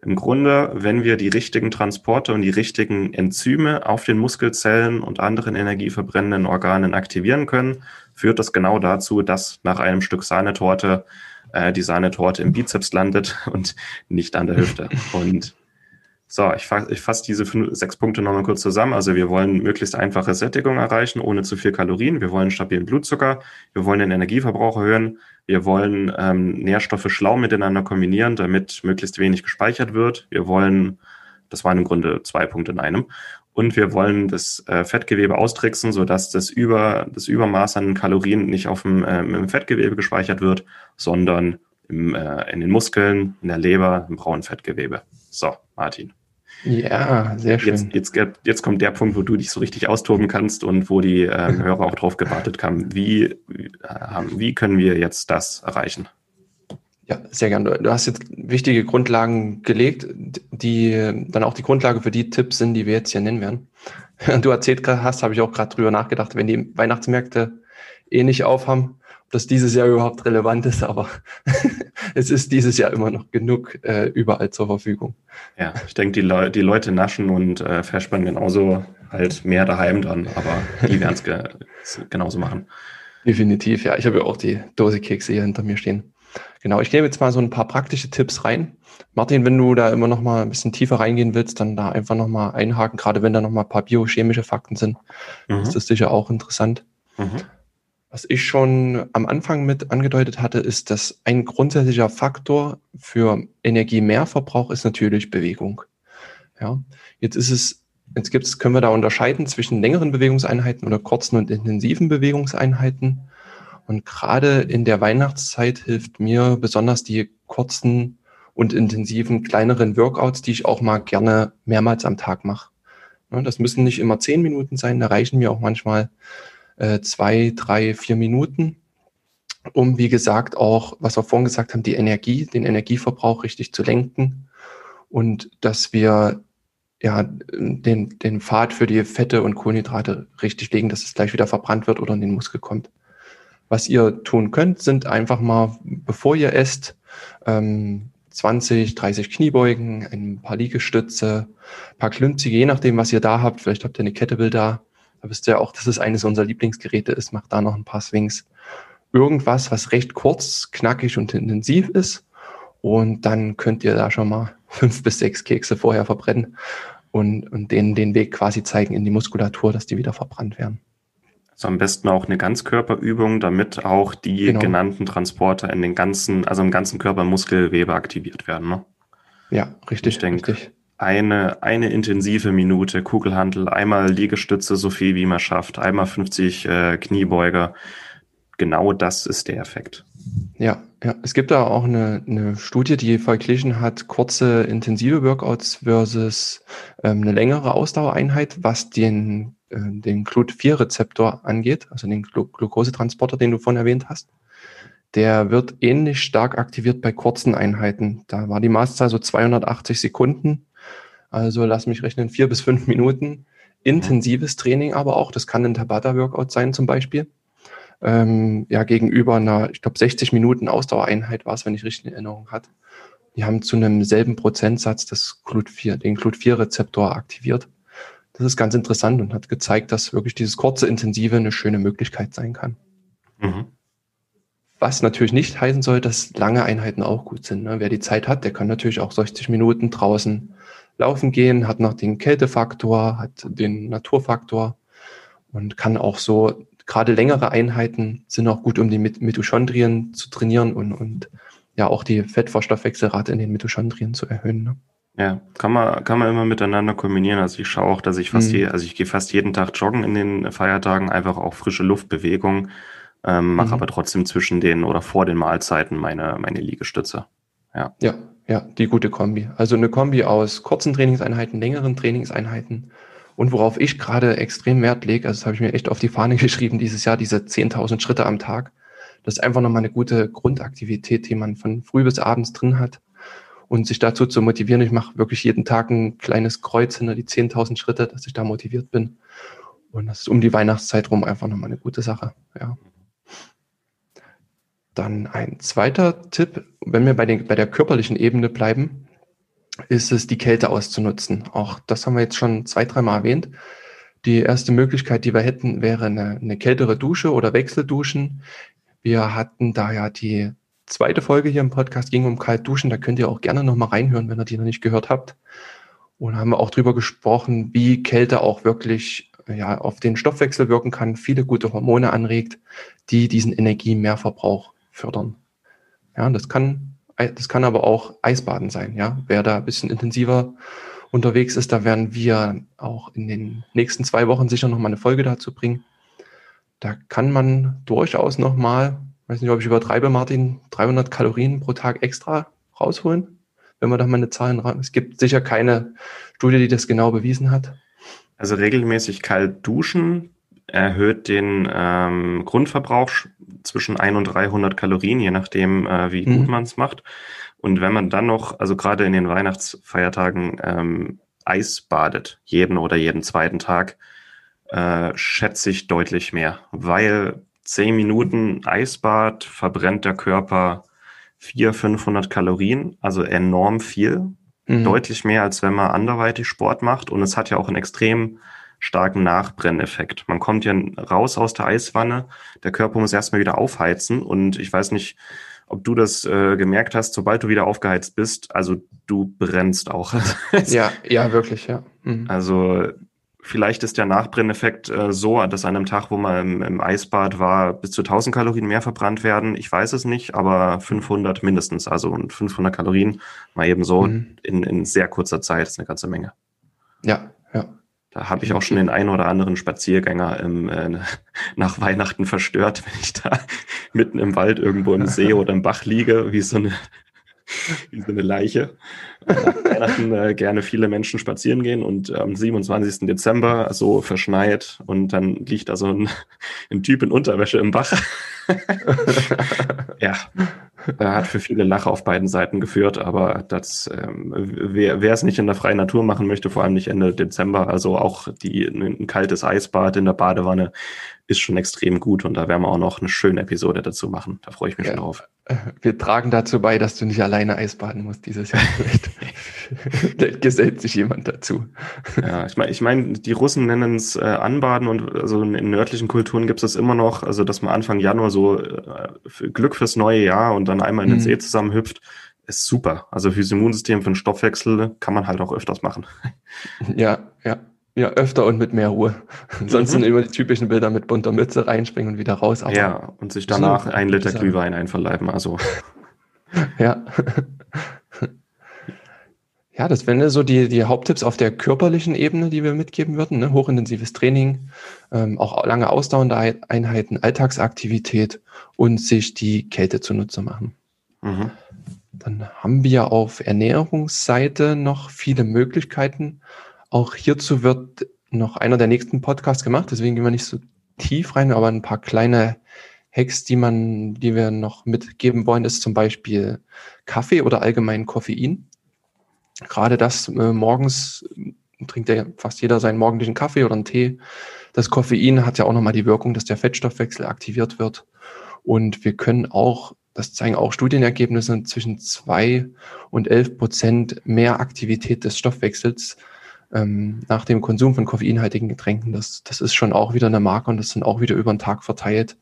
im Grunde, wenn wir die richtigen Transporte und die richtigen Enzyme auf den Muskelzellen und anderen energieverbrennenden Organen aktivieren können, führt das genau dazu, dass nach einem Stück Sahnetorte äh, die Sahnetorte im Bizeps landet und nicht an der Hüfte. Und so, ich fasse fass diese fünf, sechs Punkte nochmal kurz zusammen. Also wir wollen möglichst einfache Sättigung erreichen, ohne zu viel Kalorien. Wir wollen stabilen Blutzucker. Wir wollen den Energieverbrauch erhöhen. Wir wollen ähm, Nährstoffe schlau miteinander kombinieren, damit möglichst wenig gespeichert wird. Wir wollen, das waren im Grunde zwei Punkte in einem. Und wir wollen das äh, Fettgewebe austricksen, sodass das, über, das Übermaß an Kalorien nicht auf dem, äh, im Fettgewebe gespeichert wird, sondern im, äh, in den Muskeln, in der Leber, im braunen Fettgewebe. So, Martin. Ja, sehr schön. Jetzt, jetzt, jetzt kommt der Punkt, wo du dich so richtig austoben kannst und wo die ähm, Hörer auch drauf gewartet haben. Wie, äh, wie können wir jetzt das erreichen? Ja, sehr gerne. Du hast jetzt wichtige Grundlagen gelegt, die dann auch die Grundlage für die Tipps sind, die wir jetzt hier nennen werden. Du erzählt hast, habe ich auch gerade drüber nachgedacht, wenn die Weihnachtsmärkte eh nicht aufhaben, ob das dieses Jahr überhaupt relevant ist, aber es ist dieses Jahr immer noch genug äh, überall zur Verfügung. Ja, ich denke, die, Le die Leute naschen und äh, verspannen genauso halt mehr daheim dann, aber die werden es ge genauso machen. Definitiv, ja. Ich habe ja auch die Dose Kekse hier hinter mir stehen. Genau, ich gebe jetzt mal so ein paar praktische Tipps rein. Martin, wenn du da immer noch mal ein bisschen tiefer reingehen willst, dann da einfach noch mal einhaken, gerade wenn da noch mal ein paar biochemische Fakten sind. Mhm. Ist das sicher auch interessant. Mhm. Was ich schon am Anfang mit angedeutet hatte, ist, dass ein grundsätzlicher Faktor für Energiemehrverbrauch ist natürlich Bewegung. Ja, jetzt ist es, jetzt gibt es, können wir da unterscheiden zwischen längeren Bewegungseinheiten oder kurzen und intensiven Bewegungseinheiten. Und gerade in der Weihnachtszeit hilft mir besonders die kurzen und intensiven kleineren Workouts, die ich auch mal gerne mehrmals am Tag mache. Das müssen nicht immer zehn Minuten sein, da reichen mir auch manchmal äh, zwei, drei, vier Minuten, um, wie gesagt, auch, was wir vorhin gesagt haben, die Energie, den Energieverbrauch richtig zu lenken und dass wir ja, den, den Pfad für die Fette und Kohlenhydrate richtig legen, dass es gleich wieder verbrannt wird oder in den Muskel kommt. Was ihr tun könnt, sind einfach mal, bevor ihr esst, ähm, 20, 30 Kniebeugen, ein paar Liegestütze, ein paar Klünzige, je nachdem, was ihr da habt. Vielleicht habt ihr eine Kettlebell da da wisst ihr ja auch, dass es eines unserer Lieblingsgeräte ist. Macht da noch ein paar Swings. Irgendwas, was recht kurz, knackig und intensiv ist. Und dann könnt ihr da schon mal fünf bis sechs Kekse vorher verbrennen und, und denen den Weg quasi zeigen in die Muskulatur, dass die wieder verbrannt werden. Also am besten auch eine Ganzkörperübung, damit auch die genau. genannten Transporter in den ganzen, also im ganzen Körper Muskelgewebe aktiviert werden. Ne? Ja, richtig. Ich denke, richtig eine, eine intensive Minute Kugelhandel, einmal Liegestütze, so viel wie man schafft, einmal 50 äh, Kniebeuger. Genau das ist der Effekt. Ja, ja, es gibt da auch eine, eine Studie, die verglichen hat kurze intensive Workouts versus ähm, eine längere Ausdauereinheit, was den, den GLUT4-Rezeptor angeht, also den Glu Glukosetransporter, den du vorhin erwähnt hast. Der wird ähnlich stark aktiviert bei kurzen Einheiten. Da war die Maßzahl so 280 Sekunden also lass mich rechnen, vier bis fünf Minuten. Intensives Training aber auch. Das kann ein Tabata-Workout sein zum Beispiel. Ähm, ja, gegenüber einer, ich glaube, 60 Minuten Ausdauereinheit war es, wenn ich richtig in Erinnerung hat. Die haben zu einem selben Prozentsatz das Glut 4, den Glut 4 Rezeptor aktiviert. Das ist ganz interessant und hat gezeigt, dass wirklich dieses kurze Intensive eine schöne Möglichkeit sein kann. Mhm. Was natürlich nicht heißen soll, dass lange Einheiten auch gut sind. Ne? Wer die Zeit hat, der kann natürlich auch 60 Minuten draußen laufen gehen, hat noch den Kältefaktor, hat den Naturfaktor und kann auch so, gerade längere Einheiten sind auch gut, um die Mitochondrien zu trainieren und, und ja auch die Fettverstoffwechselrate in den Mitochondrien zu erhöhen. Ne? Ja, kann man, kann man immer miteinander kombinieren. Also ich schaue auch, dass ich fast mhm. je, also ich gehe fast jeden Tag joggen in den Feiertagen, einfach auch frische Luftbewegung, ähm, mache mhm. aber trotzdem zwischen den oder vor den Mahlzeiten meine, meine Liegestütze. Ja. Ja, ja, die gute Kombi. Also eine Kombi aus kurzen Trainingseinheiten, längeren Trainingseinheiten und worauf ich gerade extrem Wert lege, also das habe ich mir echt auf die Fahne geschrieben dieses Jahr, diese 10.000 Schritte am Tag. Das ist einfach nochmal eine gute Grundaktivität, die man von früh bis abends drin hat und sich dazu zu motivieren. Ich mache wirklich jeden Tag ein kleines Kreuz hinter die 10.000 Schritte, dass ich da motiviert bin. Und das ist um die Weihnachtszeit rum einfach nochmal eine gute Sache. Ja. Dann ein zweiter Tipp, wenn wir bei, den, bei der körperlichen Ebene bleiben, ist es, die Kälte auszunutzen. Auch das haben wir jetzt schon zwei, dreimal erwähnt. Die erste Möglichkeit, die wir hätten, wäre eine, eine kältere Dusche oder Wechselduschen. Wir hatten da ja die zweite Folge hier im Podcast, ging um Kaltduschen. Da könnt ihr auch gerne nochmal reinhören, wenn ihr die noch nicht gehört habt. Und haben wir auch drüber gesprochen, wie Kälte auch wirklich ja, auf den Stoffwechsel wirken kann, viele gute Hormone anregt, die diesen Energiemehrverbrauch fördern. Ja, das kann, das kann aber auch Eisbaden sein. Ja, wer da ein bisschen intensiver unterwegs ist, da werden wir auch in den nächsten zwei Wochen sicher noch mal eine Folge dazu bringen. Da kann man durchaus noch mal, weiß nicht, ob ich übertreibe, Martin, 300 Kalorien pro Tag extra rausholen, wenn man da mal eine Zahl ran. Es gibt sicher keine Studie, die das genau bewiesen hat. Also regelmäßig kalt duschen erhöht den ähm, Grundverbrauch zwischen 1 und 300 Kalorien, je nachdem, äh, wie gut mhm. man es macht. Und wenn man dann noch, also gerade in den Weihnachtsfeiertagen, ähm, Eis badet, jeden oder jeden zweiten Tag, äh, schätze ich deutlich mehr, weil 10 Minuten Eisbad verbrennt der Körper 400, 500 Kalorien, also enorm viel, mhm. deutlich mehr, als wenn man anderweitig Sport macht. Und es hat ja auch einen extrem starken Nachbrenneffekt. Man kommt ja raus aus der Eiswanne, der Körper muss erstmal wieder aufheizen und ich weiß nicht, ob du das äh, gemerkt hast, sobald du wieder aufgeheizt bist, also du brennst auch. ja, ja, wirklich, ja. Mhm. Also vielleicht ist der Nachbrenneffekt äh, so, dass an einem Tag, wo man im, im, Eisbad war, bis zu 1000 Kalorien mehr verbrannt werden. Ich weiß es nicht, aber 500 mindestens. Also und 500 Kalorien mal eben so mhm. in, in sehr kurzer Zeit ist eine ganze Menge. Ja, ja. Da habe ich auch schon den einen oder anderen Spaziergänger im, äh, nach Weihnachten verstört, wenn ich da mitten im Wald irgendwo im See oder im Bach liege, wie so eine, wie so eine Leiche. Nach Weihnachten äh, gerne viele Menschen spazieren gehen und am 27. Dezember so verschneit und dann liegt da so ein, ein Typ in Unterwäsche im Bach. ja, hat für viele Lache auf beiden Seiten geführt, aber das, ähm, wer, wer es nicht in der freien Natur machen möchte, vor allem nicht Ende Dezember, also auch die, ein kaltes Eisbad in der Badewanne ist schon extrem gut und da werden wir auch noch eine schöne Episode dazu machen. Da freue ich mich ja, schon drauf. Äh, wir tragen dazu bei, dass du nicht alleine Eisbaden musst dieses Jahr. Vielleicht gesellt sich jemand dazu. Ja, ich meine, ich mein, die Russen nennen es äh, Anbaden und also in nördlichen Kulturen gibt es das immer noch, also dass man Anfang Januar so äh, für Glück fürs neue Jahr und dann einmal in den mhm. See zusammenhüpft, ist super. Also fürs Immunsystem, für den Stoffwechsel kann man halt auch öfters machen. Ja, ja. Ja, öfter und mit mehr Ruhe. Sonst mhm. sind immer die typischen Bilder mit bunter Mütze reinspringen und wieder raus. Ja, und sich danach ein Liter Glühwein einverleiben. Also. ja. Ja, das wären so die, die Haupttipps auf der körperlichen Ebene, die wir mitgeben würden. Ne? Hochintensives Training, ähm, auch lange ausdauernde Einheiten, Alltagsaktivität und sich die Kälte zunutze machen. Mhm. Dann haben wir auf Ernährungsseite noch viele Möglichkeiten. Auch hierzu wird noch einer der nächsten Podcasts gemacht, deswegen gehen wir nicht so tief rein, aber ein paar kleine Hacks, die man, die wir noch mitgeben wollen, ist zum Beispiel Kaffee oder allgemein Koffein gerade das äh, morgens trinkt ja fast jeder seinen morgendlichen Kaffee oder einen Tee. Das Koffein hat ja auch nochmal die Wirkung, dass der Fettstoffwechsel aktiviert wird. Und wir können auch, das zeigen auch Studienergebnisse, zwischen zwei und elf Prozent mehr Aktivität des Stoffwechsels ähm, nach dem Konsum von koffeinhaltigen Getränken, das, das ist schon auch wieder eine Marke und das sind auch wieder über den Tag verteilt,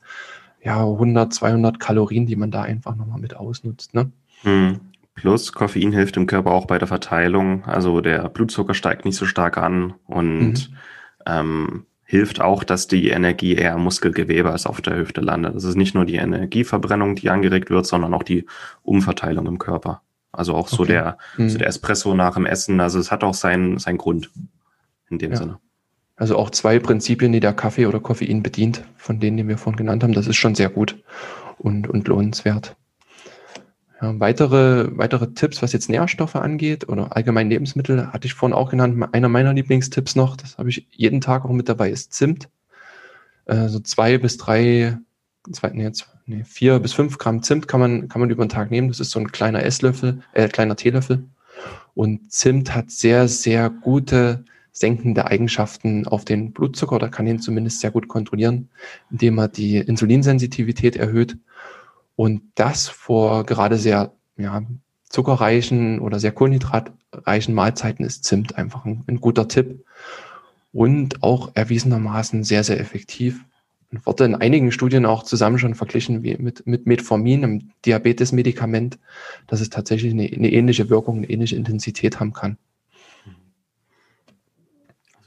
ja, 100, 200 Kalorien, die man da einfach nochmal mit ausnutzt. Ne? Hm. Plus Koffein hilft im Körper auch bei der Verteilung. Also der Blutzucker steigt nicht so stark an und mhm. ähm, hilft auch, dass die Energie eher im Muskelgewebe als auf der Hüfte landet. Das ist nicht nur die Energieverbrennung, die angeregt wird, sondern auch die Umverteilung im Körper. Also auch so der, mhm. so der Espresso nach dem Essen. Also es hat auch seinen, seinen Grund in dem ja. Sinne. Also auch zwei Prinzipien, die der Kaffee oder Koffein bedient, von denen, die wir vorhin genannt haben, das ist schon sehr gut und, und lohnenswert. Ja, weitere, weitere Tipps, was jetzt Nährstoffe angeht oder allgemein Lebensmittel, hatte ich vorhin auch genannt. Einer meiner Lieblingstipps noch, das habe ich jeden Tag auch mit dabei, ist Zimt. Äh, so zwei bis drei, zwei, nee, nee, vier bis fünf Gramm Zimt kann man, kann man über den Tag nehmen. Das ist so ein kleiner Esslöffel, äh, kleiner Teelöffel. Und Zimt hat sehr, sehr gute senkende Eigenschaften auf den Blutzucker oder kann ihn zumindest sehr gut kontrollieren, indem er die Insulinsensitivität erhöht und das vor gerade sehr ja, zuckerreichen oder sehr kohlenhydratreichen Mahlzeiten ist Zimt einfach ein, ein guter Tipp und auch erwiesenermaßen sehr, sehr effektiv. Und wurde in einigen Studien auch zusammen schon verglichen wie mit, mit Metformin, einem Diabetes-Medikament, dass es tatsächlich eine, eine ähnliche Wirkung, eine ähnliche Intensität haben kann.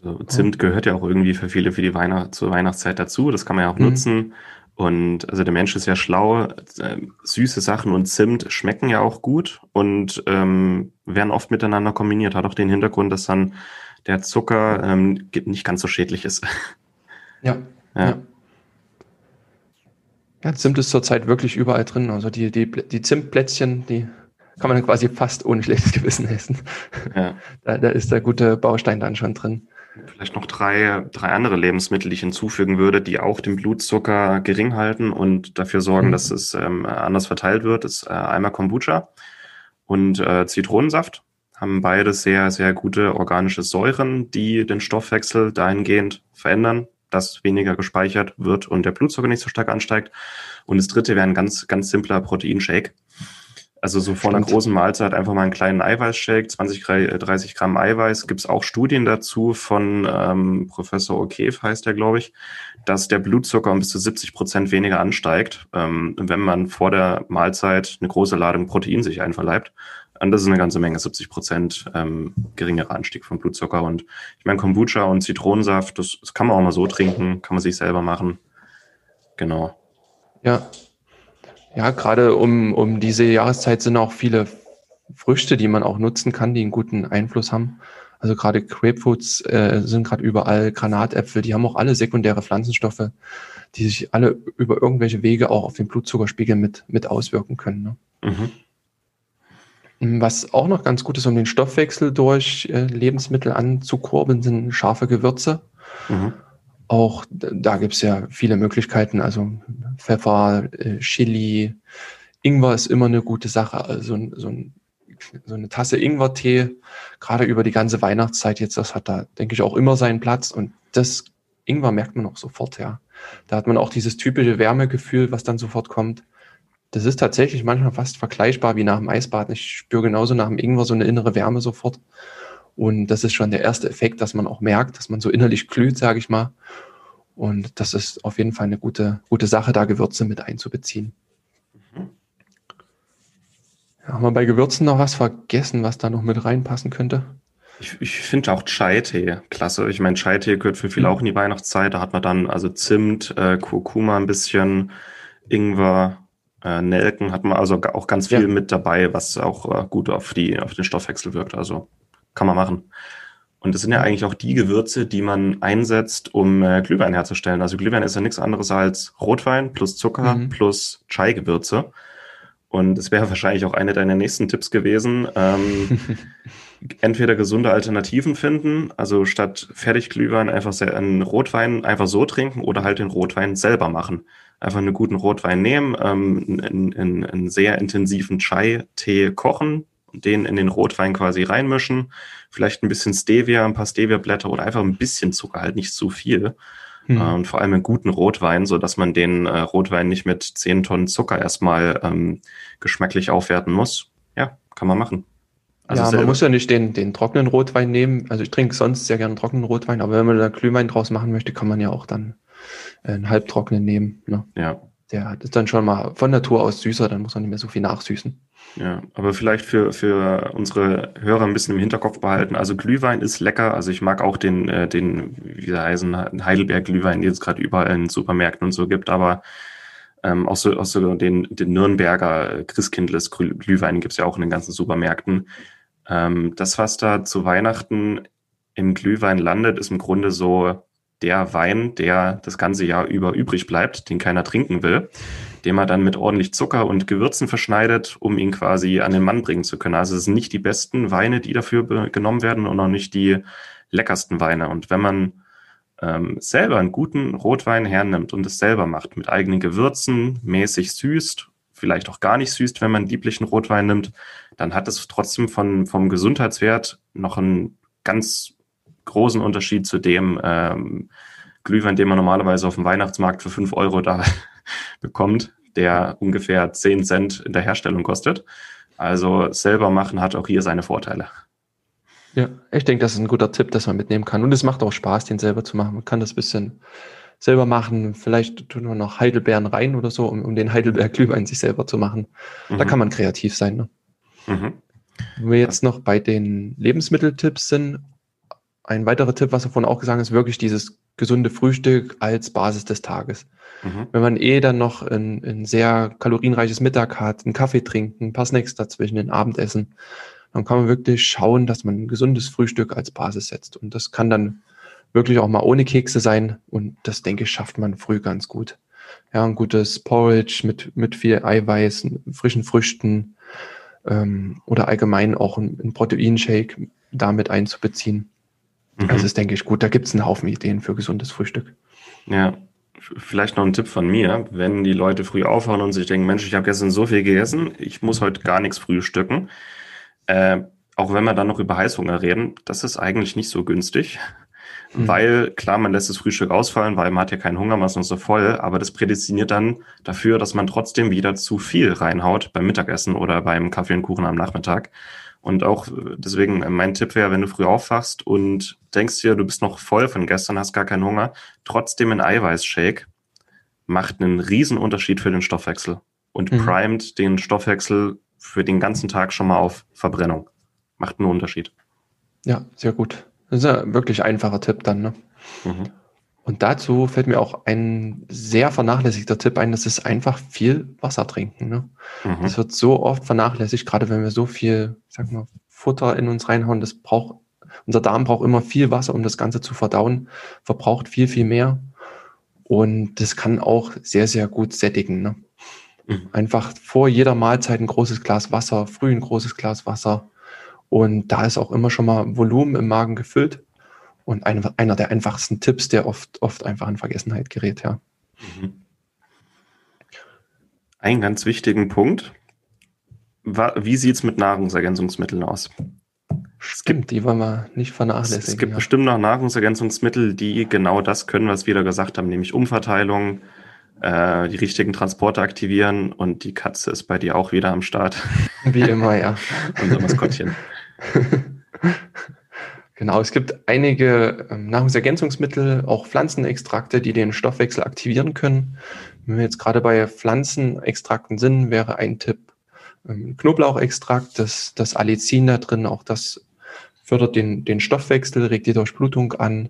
Also Zimt gehört ja auch irgendwie für viele für die Weihnacht zur Weihnachtszeit dazu. Das kann man ja auch mhm. nutzen. Und also der Mensch ist ja schlau. Äh, süße Sachen und Zimt schmecken ja auch gut und ähm, werden oft miteinander kombiniert. Hat auch den Hintergrund, dass dann der Zucker ähm, nicht ganz so schädlich ist. Ja. ja. ja. Ja, Zimt ist zurzeit wirklich überall drin. Also die, die, die Zimtplätzchen, die kann man quasi fast ohne schlechtes Gewissen essen. Ja. Da, da ist der gute Baustein dann schon drin. Vielleicht noch drei, drei andere Lebensmittel, die ich hinzufügen würde, die auch den Blutzucker gering halten und dafür sorgen, mhm. dass es ähm, anders verteilt wird. Ist äh, einmal Kombucha und äh, Zitronensaft. Haben beide sehr, sehr gute organische Säuren, die den Stoffwechsel dahingehend verändern, dass weniger gespeichert wird und der Blutzucker nicht so stark ansteigt. Und das dritte wäre ein ganz, ganz simpler Proteinshake. Also so vor einer großen Mahlzeit einfach mal einen kleinen Eiweißshake, 20, 30 Gramm Eiweiß. Gibt es auch Studien dazu von ähm, Professor O'Keefe, heißt der, glaube ich, dass der Blutzucker um bis zu 70 Prozent weniger ansteigt, ähm, wenn man vor der Mahlzeit eine große Ladung Protein sich einverleibt. Und das ist eine ganze Menge, 70 Prozent ähm, geringerer Anstieg von Blutzucker. Und ich meine, Kombucha und Zitronensaft, das, das kann man auch mal so trinken, kann man sich selber machen. Genau. Ja, ja, gerade um, um diese Jahreszeit sind auch viele Früchte, die man auch nutzen kann, die einen guten Einfluss haben. Also gerade Grapefruits äh, sind gerade überall, Granatäpfel, die haben auch alle sekundäre Pflanzenstoffe, die sich alle über irgendwelche Wege auch auf den Blutzuckerspiegel mit, mit auswirken können. Ne? Mhm. Was auch noch ganz gut ist, um den Stoffwechsel durch äh, Lebensmittel anzukurbeln, sind scharfe Gewürze. Mhm. Auch da gibt's ja viele Möglichkeiten, also Pfeffer, äh, Chili, Ingwer ist immer eine gute Sache. Also so, ein, so eine Tasse Ingwertee, gerade über die ganze Weihnachtszeit jetzt, das hat da, denke ich, auch immer seinen Platz. Und das Ingwer merkt man auch sofort, ja. Da hat man auch dieses typische Wärmegefühl, was dann sofort kommt. Das ist tatsächlich manchmal fast vergleichbar wie nach dem Eisbaden. Ich spüre genauso nach dem Ingwer so eine innere Wärme sofort. Und das ist schon der erste Effekt, dass man auch merkt, dass man so innerlich glüht, sage ich mal. Und das ist auf jeden Fall eine gute, gute Sache, da Gewürze mit einzubeziehen. Mhm. Ja, haben wir bei Gewürzen noch was vergessen, was da noch mit reinpassen könnte? Ich, ich finde auch Chai-Tee klasse. Ich meine, Chai-Tee gehört für viele mhm. auch in die Weihnachtszeit. Da hat man dann also Zimt, äh, Kurkuma ein bisschen, Ingwer, äh, Nelken hat man also auch ganz viel ja. mit dabei, was auch äh, gut auf, die, auf den Stoffwechsel wirkt. Also kann man machen. Und das sind ja eigentlich auch die Gewürze, die man einsetzt, um äh, Glühwein herzustellen. Also Glühwein ist ja nichts anderes als Rotwein plus Zucker mhm. plus Chai-Gewürze. Und es wäre wahrscheinlich auch eine deiner nächsten Tipps gewesen. Ähm, entweder gesunde Alternativen finden, also statt Fertigglühwein einfach einen Rotwein einfach so trinken oder halt den Rotwein selber machen. Einfach einen guten Rotwein nehmen, ähm, einen, einen, einen sehr intensiven Chai-Tee kochen, den in den Rotwein quasi reinmischen, vielleicht ein bisschen Stevia, ein paar Stevia-Blätter oder einfach ein bisschen Zucker, halt nicht zu viel. Mhm. und vor allem einen guten Rotwein, so dass man den äh, Rotwein nicht mit 10 Tonnen Zucker erstmal ähm, geschmacklich aufwerten muss. Ja, kann man machen. Also ja, selber. man muss ja nicht den, den trockenen Rotwein nehmen. Also ich trinke sonst sehr gerne trockenen Rotwein, aber wenn man da Glühwein draus machen möchte, kann man ja auch dann einen halbtrockenen nehmen. Ne? Ja. Der ist dann schon mal von Natur aus süßer, dann muss man nicht mehr so viel nachsüßen. Ja, aber vielleicht für, für unsere Hörer ein bisschen im Hinterkopf behalten. Also Glühwein ist lecker. Also ich mag auch den, äh, den wie der heißen, Heidelberg Glühwein, den es gerade überall in Supermärkten und so gibt, aber ähm, auch so, auch so den, den Nürnberger Christkindles Glühwein gibt es ja auch in den ganzen Supermärkten. Ähm, das, was da zu Weihnachten im Glühwein landet, ist im Grunde so der Wein, der das ganze Jahr über übrig bleibt, den keiner trinken will, den man dann mit ordentlich Zucker und Gewürzen verschneidet, um ihn quasi an den Mann bringen zu können. Also es sind nicht die besten Weine, die dafür genommen werden und auch nicht die leckersten Weine. Und wenn man ähm, selber einen guten Rotwein hernimmt und es selber macht, mit eigenen Gewürzen, mäßig süßt, vielleicht auch gar nicht süßt, wenn man lieblichen Rotwein nimmt, dann hat es trotzdem von, vom Gesundheitswert noch einen ganz großen Unterschied zu dem ähm, Glühwein, den man normalerweise auf dem Weihnachtsmarkt für fünf Euro da bekommt, der ungefähr zehn Cent in der Herstellung kostet. Also selber machen hat auch hier seine Vorteile. Ja, ich denke, das ist ein guter Tipp, dass man mitnehmen kann. Und es macht auch Spaß, den selber zu machen. Man kann das bisschen selber machen. Vielleicht tun wir noch Heidelbeeren rein oder so, um, um den Heidelberg Glühwein sich selber zu machen. Mhm. Da kann man kreativ sein. Ne? Mhm. Wenn wir jetzt noch bei den Lebensmitteltipps sind, ein weiterer Tipp, was davon auch gesagt ist, wirklich dieses gesunde Frühstück als Basis des Tages. Mhm. Wenn man eh dann noch ein, ein, sehr kalorienreiches Mittag hat, einen Kaffee trinken, ein paar Snacks dazwischen, ein Abendessen, dann kann man wirklich schauen, dass man ein gesundes Frühstück als Basis setzt. Und das kann dann wirklich auch mal ohne Kekse sein. Und das, denke ich, schafft man früh ganz gut. Ja, ein gutes Porridge mit, mit viel Eiweiß, frischen Früchten ähm, oder allgemein auch ein, ein Proteinshake damit einzubeziehen. Mhm. Also ist, denke ich, gut. Da gibt es einen Haufen Ideen für gesundes Frühstück. Ja, vielleicht noch ein Tipp von mir. Wenn die Leute früh aufhören und sich denken, Mensch, ich habe gestern so viel gegessen, ich muss heute gar nichts frühstücken. Äh, auch wenn wir dann noch über Heißhunger reden, das ist eigentlich nicht so günstig. Mhm. Weil, klar, man lässt das Frühstück ausfallen, weil man hat ja keinen Hunger, man ist noch so voll, aber das prädestiniert dann dafür, dass man trotzdem wieder zu viel reinhaut beim Mittagessen oder beim Kaffee und Kuchen am Nachmittag. Und auch deswegen, äh, mein Tipp wäre, wenn du früh aufwachst und denkst dir, du bist noch voll von gestern, hast gar keinen Hunger, trotzdem ein Eiweißshake macht einen riesen Unterschied für den Stoffwechsel und mhm. primet den Stoffwechsel für den ganzen Tag schon mal auf Verbrennung. Macht einen Unterschied. Ja, sehr gut. Das ist ein wirklich einfacher Tipp dann. Ne? Mhm. Und dazu fällt mir auch ein sehr vernachlässigter Tipp ein, das ist einfach viel Wasser trinken. Ne? Mhm. Das wird so oft vernachlässigt, gerade wenn wir so viel, ich sag mal, Futter in uns reinhauen. Das braucht, unser Darm braucht immer viel Wasser, um das Ganze zu verdauen, verbraucht viel, viel mehr. Und das kann auch sehr, sehr gut sättigen. Ne? Mhm. Einfach vor jeder Mahlzeit ein großes Glas Wasser, früh ein großes Glas Wasser. Und da ist auch immer schon mal Volumen im Magen gefüllt. Und ein, einer der einfachsten Tipps, der oft, oft einfach in Vergessenheit gerät, ja. Mhm. Einen ganz wichtigen Punkt. Wie sieht es mit Nahrungsergänzungsmitteln aus? Stimmt, die wollen wir nicht vernachlässigen. Es gibt ja. bestimmt noch Nahrungsergänzungsmittel, die genau das können, was wir da gesagt haben, nämlich Umverteilung, äh, die richtigen Transporte aktivieren und die Katze ist bei dir auch wieder am Start. Wie immer, ja. Unser Maskottchen. Genau, es gibt einige ähm, Nahrungsergänzungsmittel, auch Pflanzenextrakte, die den Stoffwechsel aktivieren können. Wenn wir jetzt gerade bei Pflanzenextrakten sind, wäre ein Tipp ähm, Knoblauchextrakt, das, das Allicin da drin, auch das fördert den, den Stoffwechsel, regt die Durchblutung an.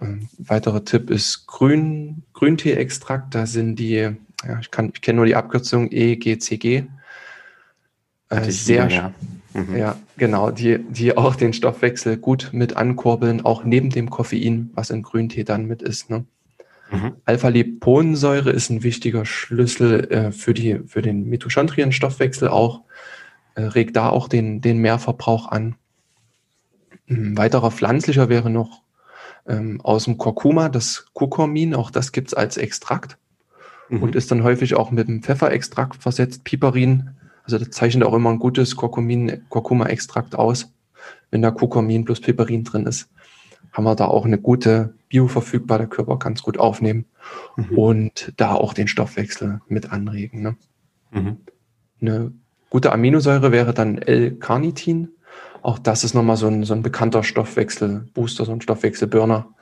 Ähm, weiterer Tipp ist Grün, Grüntee-Extrakt, da sind die, ja, ich, kann, ich kenne nur die Abkürzung EGCG. Äh, sehr, ja. Mhm. Ja, genau, die, die auch den Stoffwechsel gut mit ankurbeln, auch neben dem Koffein, was in Grüntee dann mit ist. Ne? Mhm. Alpha-Liponsäure ist ein wichtiger Schlüssel äh, für, die, für den Mitochondrien-Stoffwechsel auch, äh, regt da auch den, den Mehrverbrauch an. Ein weiterer pflanzlicher wäre noch ähm, aus dem Kurkuma, das Kurkumin, auch das gibt es als Extrakt mhm. und ist dann häufig auch mit dem Pfefferextrakt versetzt, Piperin also das zeichnet auch immer ein gutes Kurkuma-Extrakt aus. Wenn da Kurkumin plus Piperin drin ist, haben wir da auch eine gute bioverfügbare Körper ganz gut aufnehmen mhm. und da auch den Stoffwechsel mit anregen. Ne? Mhm. Eine gute Aminosäure wäre dann L-Carnitin. Auch das ist nochmal so ein, so ein bekannter Stoffwechselbooster, so ein Stoffwechselburner,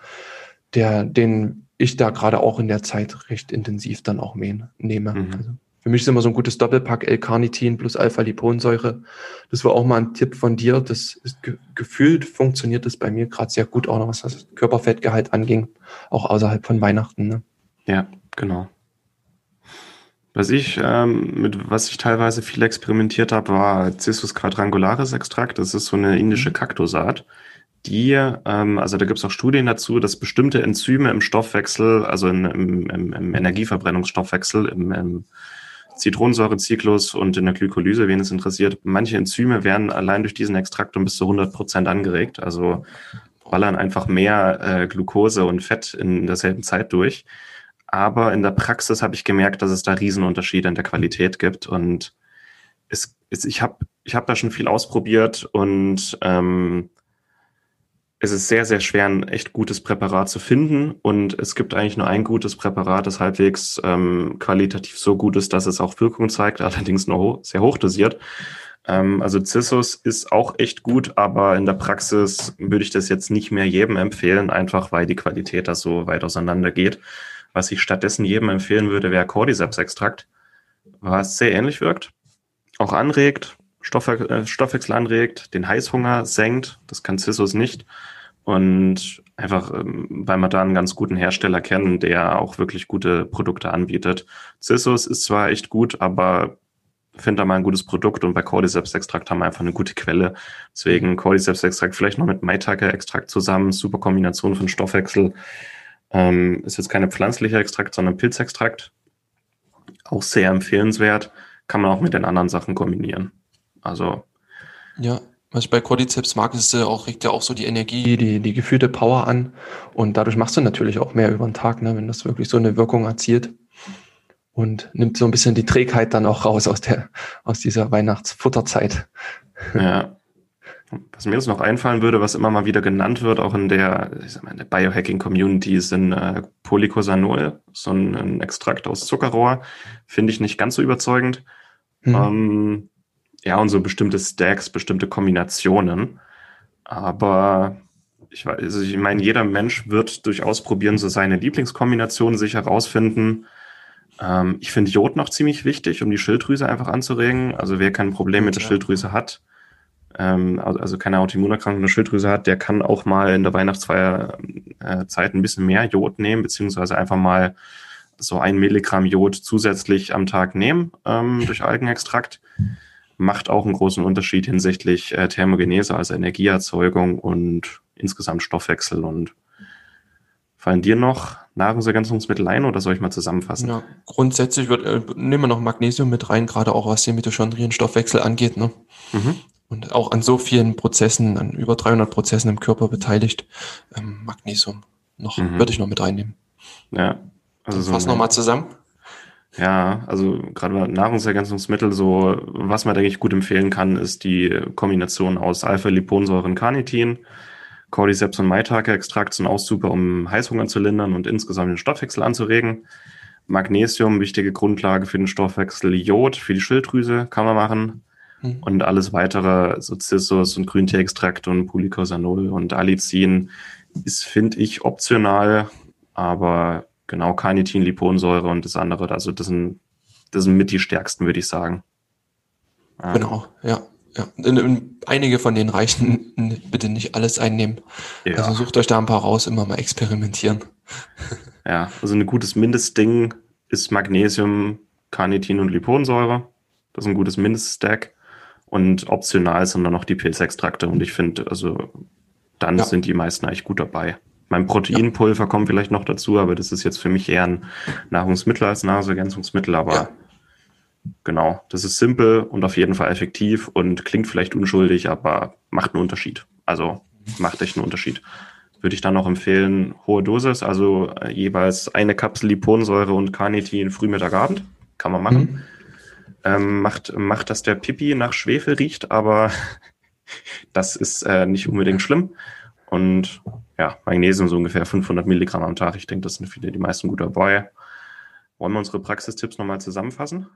der, den ich da gerade auch in der Zeit recht intensiv dann auch nehme. Mhm. Also für mich ist immer so ein gutes Doppelpack L-Carnitin plus Alpha-Liponsäure. Das war auch mal ein Tipp von dir. Das ist ge gefühlt funktioniert das bei mir gerade sehr gut, auch noch was das Körperfettgehalt anging, auch außerhalb von Weihnachten. Ne? Ja, genau. Was ich, ähm, mit was ich teilweise viel experimentiert habe, war Cissus quadrangularis Extrakt. Das ist so eine indische mhm. Kaktusart, die, ähm, also da gibt es auch Studien dazu, dass bestimmte Enzyme im Stoffwechsel, also in, im, im, im Energieverbrennungsstoffwechsel, im, im Zitronensäurezyklus und in der Glykolyse, wen es interessiert. Manche Enzyme werden allein durch diesen Extrakt um bis zu 100 Prozent angeregt. Also ballern einfach mehr äh, Glucose und Fett in derselben Zeit durch. Aber in der Praxis habe ich gemerkt, dass es da Riesenunterschiede in der Qualität gibt. Und es, es, ich habe ich hab da schon viel ausprobiert und ähm, es ist sehr, sehr schwer, ein echt gutes Präparat zu finden. Und es gibt eigentlich nur ein gutes Präparat, das halbwegs ähm, qualitativ so gut ist, dass es auch Wirkung zeigt, allerdings nur sehr hoch dosiert. Ähm, also CISUS ist auch echt gut, aber in der Praxis würde ich das jetzt nicht mehr jedem empfehlen, einfach weil die Qualität da so weit auseinander geht. Was ich stattdessen jedem empfehlen würde, wäre Cordyceps-Extrakt, was sehr ähnlich wirkt, auch anregt, Stoffwe äh, Stoffwechsel anregt, den Heißhunger senkt. Das kann CISUS nicht. Und einfach, ähm, weil wir da einen ganz guten Hersteller kennen, der auch wirklich gute Produkte anbietet. CISUS ist zwar echt gut, aber finde da mal ein gutes Produkt und bei Cordyceps-Extrakt haben wir einfach eine gute Quelle. Deswegen Cordyceps-Extrakt vielleicht noch mit Maitake-Extrakt zusammen, super Kombination von Stoffwechsel. Ähm, ist jetzt keine pflanzliche Extrakt, sondern Pilzextrakt. Auch sehr empfehlenswert. Kann man auch mit den anderen Sachen kombinieren. Also. Ja, was ich bei Cordyceps mag, ist äh, auch, regt ja auch so die Energie, die, die gefühlte Power an. Und dadurch machst du natürlich auch mehr über den Tag, ne, wenn das wirklich so eine Wirkung erzielt. Und nimmt so ein bisschen die Trägheit dann auch raus aus der, aus dieser Weihnachtsfutterzeit. Ja. Was mir jetzt noch einfallen würde, was immer mal wieder genannt wird, auch in der, der Biohacking-Community, sind äh, Polycosanol, so ein, ein Extrakt aus Zuckerrohr. Finde ich nicht ganz so überzeugend. Hm. Ähm, ja, und so bestimmte Stacks, bestimmte Kombinationen. Aber ich, weiß, also ich meine, jeder Mensch wird durchaus probieren, so seine Lieblingskombination sich herausfinden. Ähm, ich finde Jod noch ziemlich wichtig, um die Schilddrüse einfach anzuregen. Also wer kein Problem mit der Schilddrüse hat, ähm, also, also keine Autoimmunerkrankung der Schilddrüse hat, der kann auch mal in der Weihnachtsfeierzeit ein bisschen mehr Jod nehmen, beziehungsweise einfach mal so ein Milligramm Jod zusätzlich am Tag nehmen ähm, durch Algenextrakt macht auch einen großen Unterschied hinsichtlich äh, Thermogenese, also Energieerzeugung und insgesamt Stoffwechsel. Und fallen dir noch Nahrungsergänzungsmittel ein oder soll ich mal zusammenfassen? Ja, grundsätzlich wird, äh, nehmen wir noch Magnesium mit rein, gerade auch was den Mitochondrien-Stoffwechsel angeht. Ne? Mhm. Und auch an so vielen Prozessen, an über 300 Prozessen im Körper beteiligt. Ähm, Magnesium noch, mhm. würde ich noch mit reinnehmen. Ja. Also so Fass nochmal zusammen. Ja, also gerade bei Nahrungsergänzungsmittel, so was man, denke ich, gut empfehlen kann, ist die Kombination aus Alpha-Liponsäure und Carnitin, Cordyceps und Maitake-Extrakt sind auch super, um Heißhunger zu lindern und insgesamt den Stoffwechsel anzuregen. Magnesium, wichtige Grundlage für den Stoffwechsel, Jod für die Schilddrüse kann man machen. Mhm. Und alles weitere, so Cissus und Grünteeextrakt und Polycosanol und Allicin, ist, finde ich, optional, aber Genau, Carnitin, Liponsäure und das andere. Also das sind, das sind mit die stärksten, würde ich sagen. Ja. Genau, ja. ja. In, in, einige von denen reichen, bitte nicht alles einnehmen. Ja. Also sucht euch da ein paar raus, immer mal experimentieren. Ja, also ein gutes Mindestding ist Magnesium, Carnitin und Liponsäure. Das ist ein gutes Mindeststack. Und optional sind dann noch die Pilzextrakte. Und ich finde, also dann ja. sind die meisten eigentlich gut dabei. Mein Proteinpulver ja. kommt vielleicht noch dazu, aber das ist jetzt für mich eher ein Nahrungsmittel als Nahrungsergänzungsmittel. Aber ja. genau, das ist simpel und auf jeden Fall effektiv und klingt vielleicht unschuldig, aber macht einen Unterschied. Also macht echt einen Unterschied. Würde ich dann noch empfehlen, hohe Dosis, also äh, jeweils eine Kapsel Liponsäure und Carnitin früh, Mittag, Abend. Kann man machen. Mhm. Ähm, macht, macht, dass der Pipi nach Schwefel riecht, aber das ist äh, nicht unbedingt schlimm. Und ja, Magnesium so ungefähr 500 Milligramm am Tag. Ich denke, das sind viele die meisten gut dabei. Wollen wir unsere Praxistipps nochmal zusammenfassen?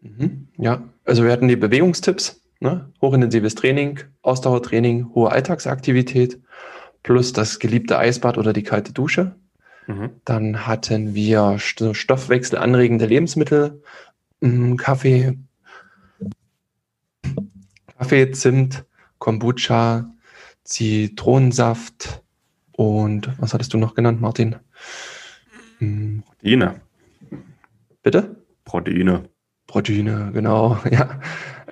Mhm. Ja, also wir hatten die Bewegungstipps, Ne? Hochintensives Training, Ausdauertraining, hohe Alltagsaktivität, plus das geliebte Eisbad oder die kalte Dusche. Mhm. Dann hatten wir stoffwechselanregende Lebensmittel, Kaffee, Kaffee, Zimt, Kombucha, Zitronensaft und was hattest du noch genannt, Martin? Proteine. Bitte? Proteine. Proteine, genau, ja.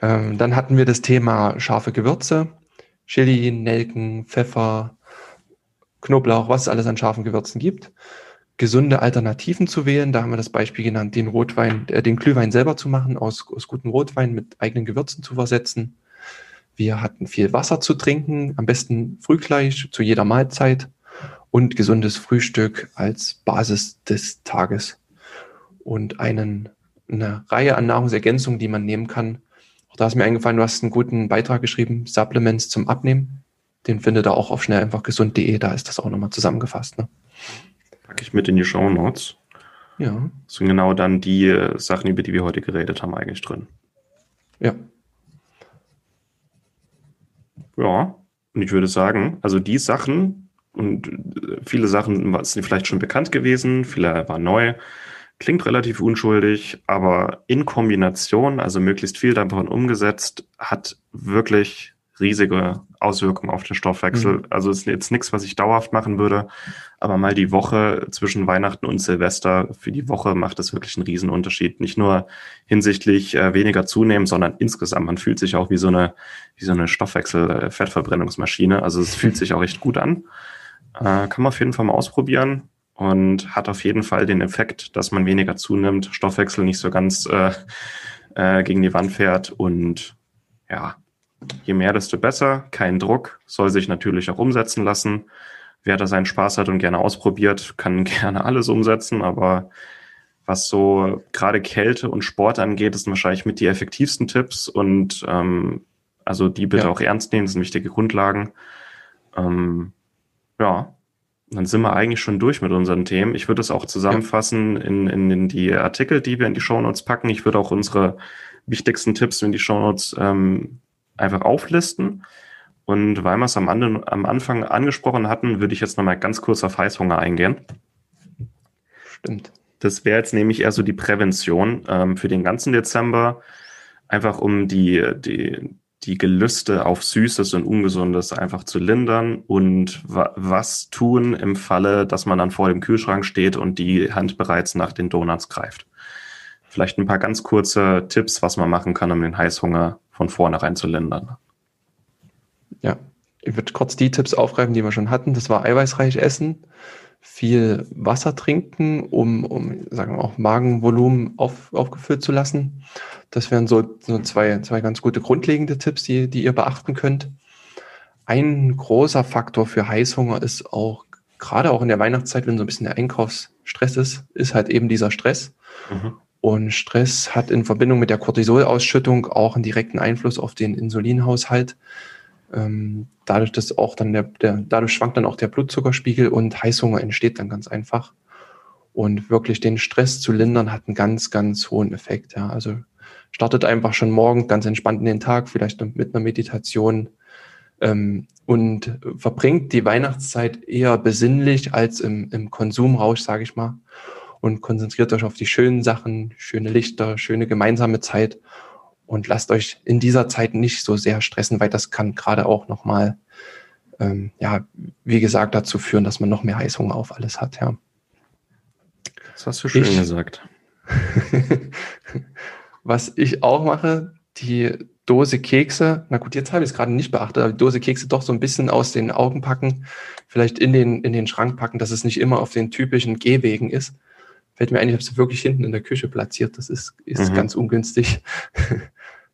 Ähm, dann hatten wir das Thema scharfe Gewürze, Chili, Nelken, Pfeffer, Knoblauch, was es alles an scharfen Gewürzen gibt. Gesunde Alternativen zu wählen. Da haben wir das Beispiel genannt, den Rotwein, äh, den Glühwein selber zu machen, aus, aus gutem Rotwein mit eigenen Gewürzen zu versetzen. Wir hatten viel Wasser zu trinken, am besten früh gleich zu jeder Mahlzeit und gesundes Frühstück als Basis des Tages und einen, eine Reihe an Nahrungsergänzungen, die man nehmen kann. Auch da ist mir eingefallen, du hast einen guten Beitrag geschrieben, Supplements zum Abnehmen. Den findet ihr auch auf schnell einfach gesund.de, da ist das auch nochmal zusammengefasst. Ne? Packe ich mit in die Show Notes. Ja. Das sind genau dann die äh, Sachen, über die wir heute geredet haben, eigentlich drin. Ja. Ja, und ich würde sagen, also die Sachen, und äh, viele Sachen sind vielleicht schon bekannt gewesen, viele waren neu. Klingt relativ unschuldig, aber in Kombination, also möglichst viel davon umgesetzt, hat wirklich riesige Auswirkungen auf den Stoffwechsel. Mhm. Also ist jetzt nichts, was ich dauerhaft machen würde, aber mal die Woche zwischen Weihnachten und Silvester für die Woche macht es wirklich einen riesen Unterschied. Nicht nur hinsichtlich äh, weniger zunehmen, sondern insgesamt. Man fühlt sich auch wie so eine, wie so eine Stoffwechsel-Fettverbrennungsmaschine. Also es fühlt sich auch echt gut an. Äh, kann man auf jeden Fall mal ausprobieren und hat auf jeden Fall den Effekt, dass man weniger zunimmt, Stoffwechsel nicht so ganz äh, äh, gegen die Wand fährt und ja, je mehr, desto besser. Kein Druck, soll sich natürlich auch umsetzen lassen. Wer da seinen Spaß hat und gerne ausprobiert, kann gerne alles umsetzen, aber was so gerade Kälte und Sport angeht, ist wahrscheinlich mit die effektivsten Tipps und ähm, also die bitte ja. auch ernst nehmen, das sind wichtige Grundlagen. Ähm, ja, dann sind wir eigentlich schon durch mit unseren Themen. Ich würde es auch zusammenfassen ja. in, in, in, die Artikel, die wir in die Shownotes packen. Ich würde auch unsere wichtigsten Tipps in die Shownotes ähm, einfach auflisten. Und weil wir es am, am Anfang angesprochen hatten, würde ich jetzt nochmal ganz kurz auf Heißhunger eingehen. Stimmt. Das wäre jetzt nämlich eher so die Prävention ähm, für den ganzen Dezember, einfach um die, die, die Gelüste auf Süßes und Ungesundes einfach zu lindern und wa was tun im Falle, dass man dann vor dem Kühlschrank steht und die Hand bereits nach den Donuts greift. Vielleicht ein paar ganz kurze Tipps, was man machen kann, um den Heißhunger von vornherein zu lindern. Ja, ich würde kurz die Tipps aufgreifen, die wir schon hatten. Das war eiweißreich essen, viel Wasser trinken, um, um sagen wir auch Magenvolumen auf, aufgefüllt zu lassen. Das wären so, so zwei, zwei ganz gute grundlegende Tipps, die, die ihr beachten könnt. Ein großer Faktor für Heißhunger ist auch, gerade auch in der Weihnachtszeit, wenn so ein bisschen der Einkaufsstress ist, ist halt eben dieser Stress. Mhm. Und Stress hat in Verbindung mit der Cortisolausschüttung auch einen direkten Einfluss auf den Insulinhaushalt. Ähm, dadurch, dass auch dann der, der, dadurch schwankt dann auch der Blutzuckerspiegel und Heißhunger entsteht dann ganz einfach. Und wirklich den Stress zu lindern hat einen ganz, ganz hohen Effekt. Ja. Also startet einfach schon morgen ganz entspannt in den Tag, vielleicht mit einer Meditation ähm, und verbringt die Weihnachtszeit eher besinnlich als im, im Konsumrausch, sage ich mal. Und konzentriert euch auf die schönen Sachen, schöne Lichter, schöne gemeinsame Zeit und lasst euch in dieser Zeit nicht so sehr stressen, weil das kann gerade auch nochmal, ähm, ja, wie gesagt, dazu führen, dass man noch mehr Heißhunger auf alles hat, ja. Das hast du schön ich, gesagt. was ich auch mache, die Dose Kekse, na gut, jetzt habe ich es gerade nicht beachtet, aber die Dose Kekse doch so ein bisschen aus den Augen packen, vielleicht in den, in den Schrank packen, dass es nicht immer auf den typischen Gehwegen ist. Fällt mir ein, ich habe sie wirklich hinten in der Küche platziert. Das ist, ist mhm. ganz ungünstig.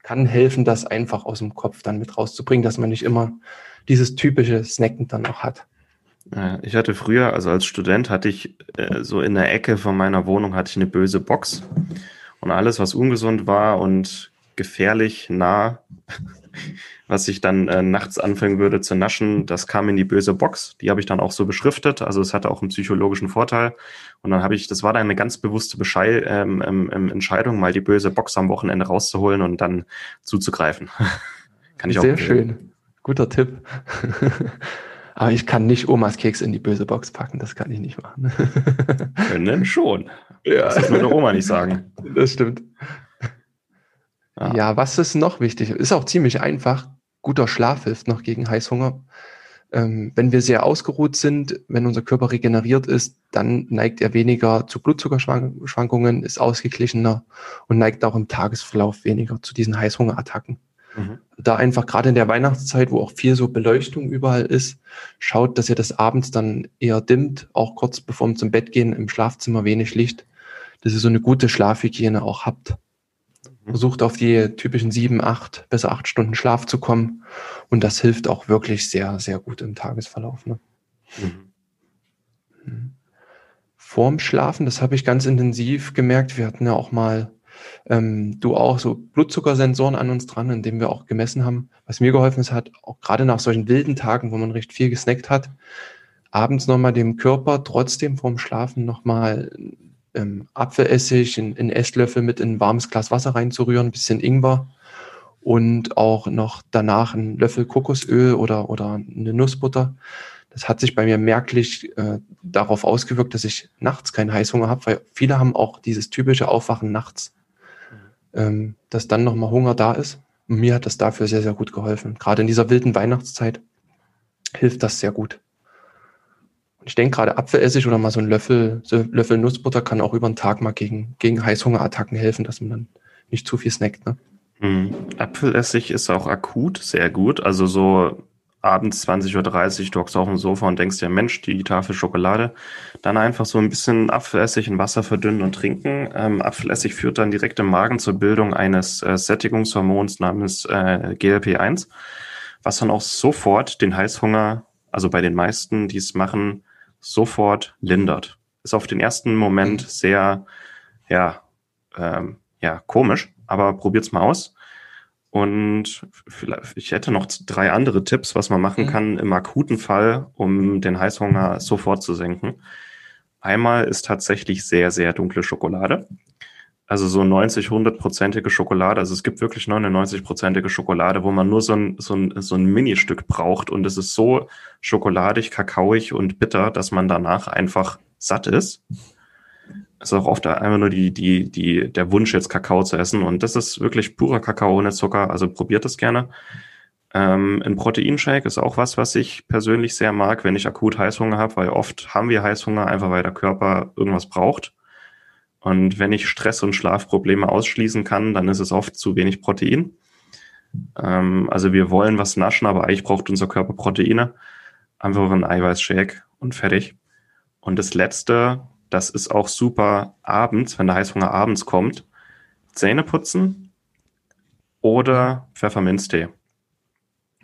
Kann helfen, das einfach aus dem Kopf dann mit rauszubringen, dass man nicht immer dieses typische Snacken dann auch hat. Ich hatte früher, also als Student, hatte ich äh, so in der Ecke von meiner Wohnung hatte ich eine böse Box und alles, was ungesund war und gefährlich nah was ich dann äh, nachts anfangen würde zu naschen, das kam in die böse Box. Die habe ich dann auch so beschriftet. Also es hatte auch einen psychologischen Vorteil. Und dann habe ich, das war dann eine ganz bewusste Beschei ähm, ähm, ähm, Entscheidung, mal die böse Box am Wochenende rauszuholen und dann zuzugreifen. Kann ich Sehr auch schön. Guter Tipp. Aber ich kann nicht Omas Keks in die böse Box packen, das kann ich nicht machen. Können schon. Ja. Das würde Oma nicht sagen. Das stimmt. Ja. ja, was ist noch wichtig? Ist auch ziemlich einfach. Guter Schlaf hilft noch gegen Heißhunger. Ähm, wenn wir sehr ausgeruht sind, wenn unser Körper regeneriert ist, dann neigt er weniger zu Blutzuckerschwankungen, ist ausgeglichener und neigt auch im Tagesverlauf weniger zu diesen Heißhungerattacken. Mhm. Da einfach gerade in der Weihnachtszeit, wo auch viel so Beleuchtung überall ist, schaut, dass ihr das abends dann eher dimmt, auch kurz bevor wir zum Bett gehen, im Schlafzimmer wenig Licht, dass ihr so eine gute Schlafhygiene auch habt. Versucht auf die typischen sieben, acht, besser acht Stunden Schlaf zu kommen. Und das hilft auch wirklich sehr, sehr gut im Tagesverlauf. Ne? Mhm. mhm. Vorm Schlafen, das habe ich ganz intensiv gemerkt. Wir hatten ja auch mal ähm, du auch so Blutzuckersensoren an uns dran, indem wir auch gemessen haben. Was mir geholfen ist, hat auch gerade nach solchen wilden Tagen, wo man recht viel gesnackt hat, abends nochmal dem Körper trotzdem vorm Schlafen nochmal ähm, Apfelessig in, in Esslöffel mit in ein warmes Glas Wasser reinzurühren, ein bisschen Ingwer und auch noch danach ein Löffel Kokosöl oder, oder eine Nussbutter. Das hat sich bei mir merklich äh, darauf ausgewirkt, dass ich nachts keinen Heißhunger habe, weil viele haben auch dieses typische Aufwachen nachts ähm, dass dann nochmal Hunger da ist. Und mir hat das dafür sehr, sehr gut geholfen. Gerade in dieser wilden Weihnachtszeit hilft das sehr gut. Ich denke gerade Apfelessig oder mal so ein Löffel, so Löffel Nussbutter kann auch über den Tag mal gegen, gegen Heißhungerattacken helfen, dass man dann nicht zu viel snackt. Ne? Mhm. Apfelessig ist auch akut sehr gut. Also so abends 20.30 Uhr, du hockst auf dem Sofa und denkst dir, Mensch, die Tafel Schokolade. Dann einfach so ein bisschen Apfelessig in Wasser verdünnen und trinken. Ähm, Apfelessig führt dann direkt im Magen zur Bildung eines äh, Sättigungshormons namens äh, GLP-1, was dann auch sofort den Heißhunger, also bei den meisten, die es machen, sofort lindert. Ist auf den ersten Moment mhm. sehr, ja, ähm, ja, komisch, aber probiert's mal aus. Und vielleicht, ich hätte noch drei andere Tipps, was man machen mhm. kann im akuten Fall, um den Heißhunger sofort zu senken. Einmal ist tatsächlich sehr, sehr dunkle Schokolade. Also so 90, 100-prozentige Schokolade. Also es gibt wirklich 99-prozentige Schokolade, wo man nur so ein, so ein, so ein Ministück braucht. Und es ist so schokoladig, kakaoig und bitter, dass man danach einfach satt ist ist auch oft einfach nur die, die, die, der Wunsch, jetzt Kakao zu essen. Und das ist wirklich purer Kakao ohne Zucker. Also probiert das gerne. Ähm, ein Proteinshake ist auch was, was ich persönlich sehr mag, wenn ich akut Heißhunger habe, weil oft haben wir Heißhunger, einfach weil der Körper irgendwas braucht. Und wenn ich Stress und Schlafprobleme ausschließen kann, dann ist es oft zu wenig Protein. Ähm, also wir wollen was naschen, aber eigentlich braucht unser Körper Proteine. Einfach ein Eiweißshake und fertig. Und das letzte, das ist auch super abends, wenn der Heißhunger abends kommt. Zähne putzen oder Pfefferminztee.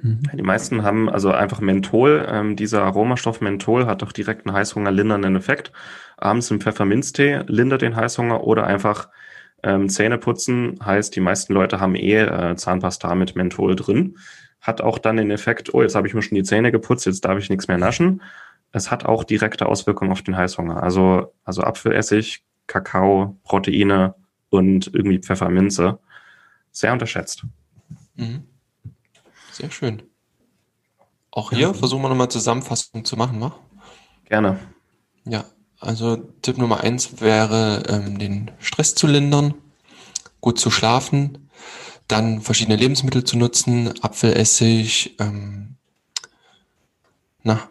Mhm. Die meisten haben also einfach Menthol. Ähm, dieser Aromastoff Menthol hat doch direkt einen Heißhunger lindernden Effekt. Abends im Pfefferminztee lindert den Heißhunger oder einfach ähm, Zähne putzen. Heißt, die meisten Leute haben eh äh, Zahnpasta mit Menthol drin. Hat auch dann den Effekt, oh, jetzt habe ich mir schon die Zähne geputzt, jetzt darf ich nichts mehr naschen es hat auch direkte Auswirkungen auf den Heißhunger. Also, also Apfelessig, Kakao, Proteine und irgendwie Pfefferminze. Sehr unterschätzt. Mhm. Sehr schön. Auch hier ja. versuchen wir nochmal Zusammenfassung zu machen, wa? Gerne. Ja, also Tipp Nummer eins wäre, ähm, den Stress zu lindern, gut zu schlafen, dann verschiedene Lebensmittel zu nutzen, Apfelessig, ähm, na,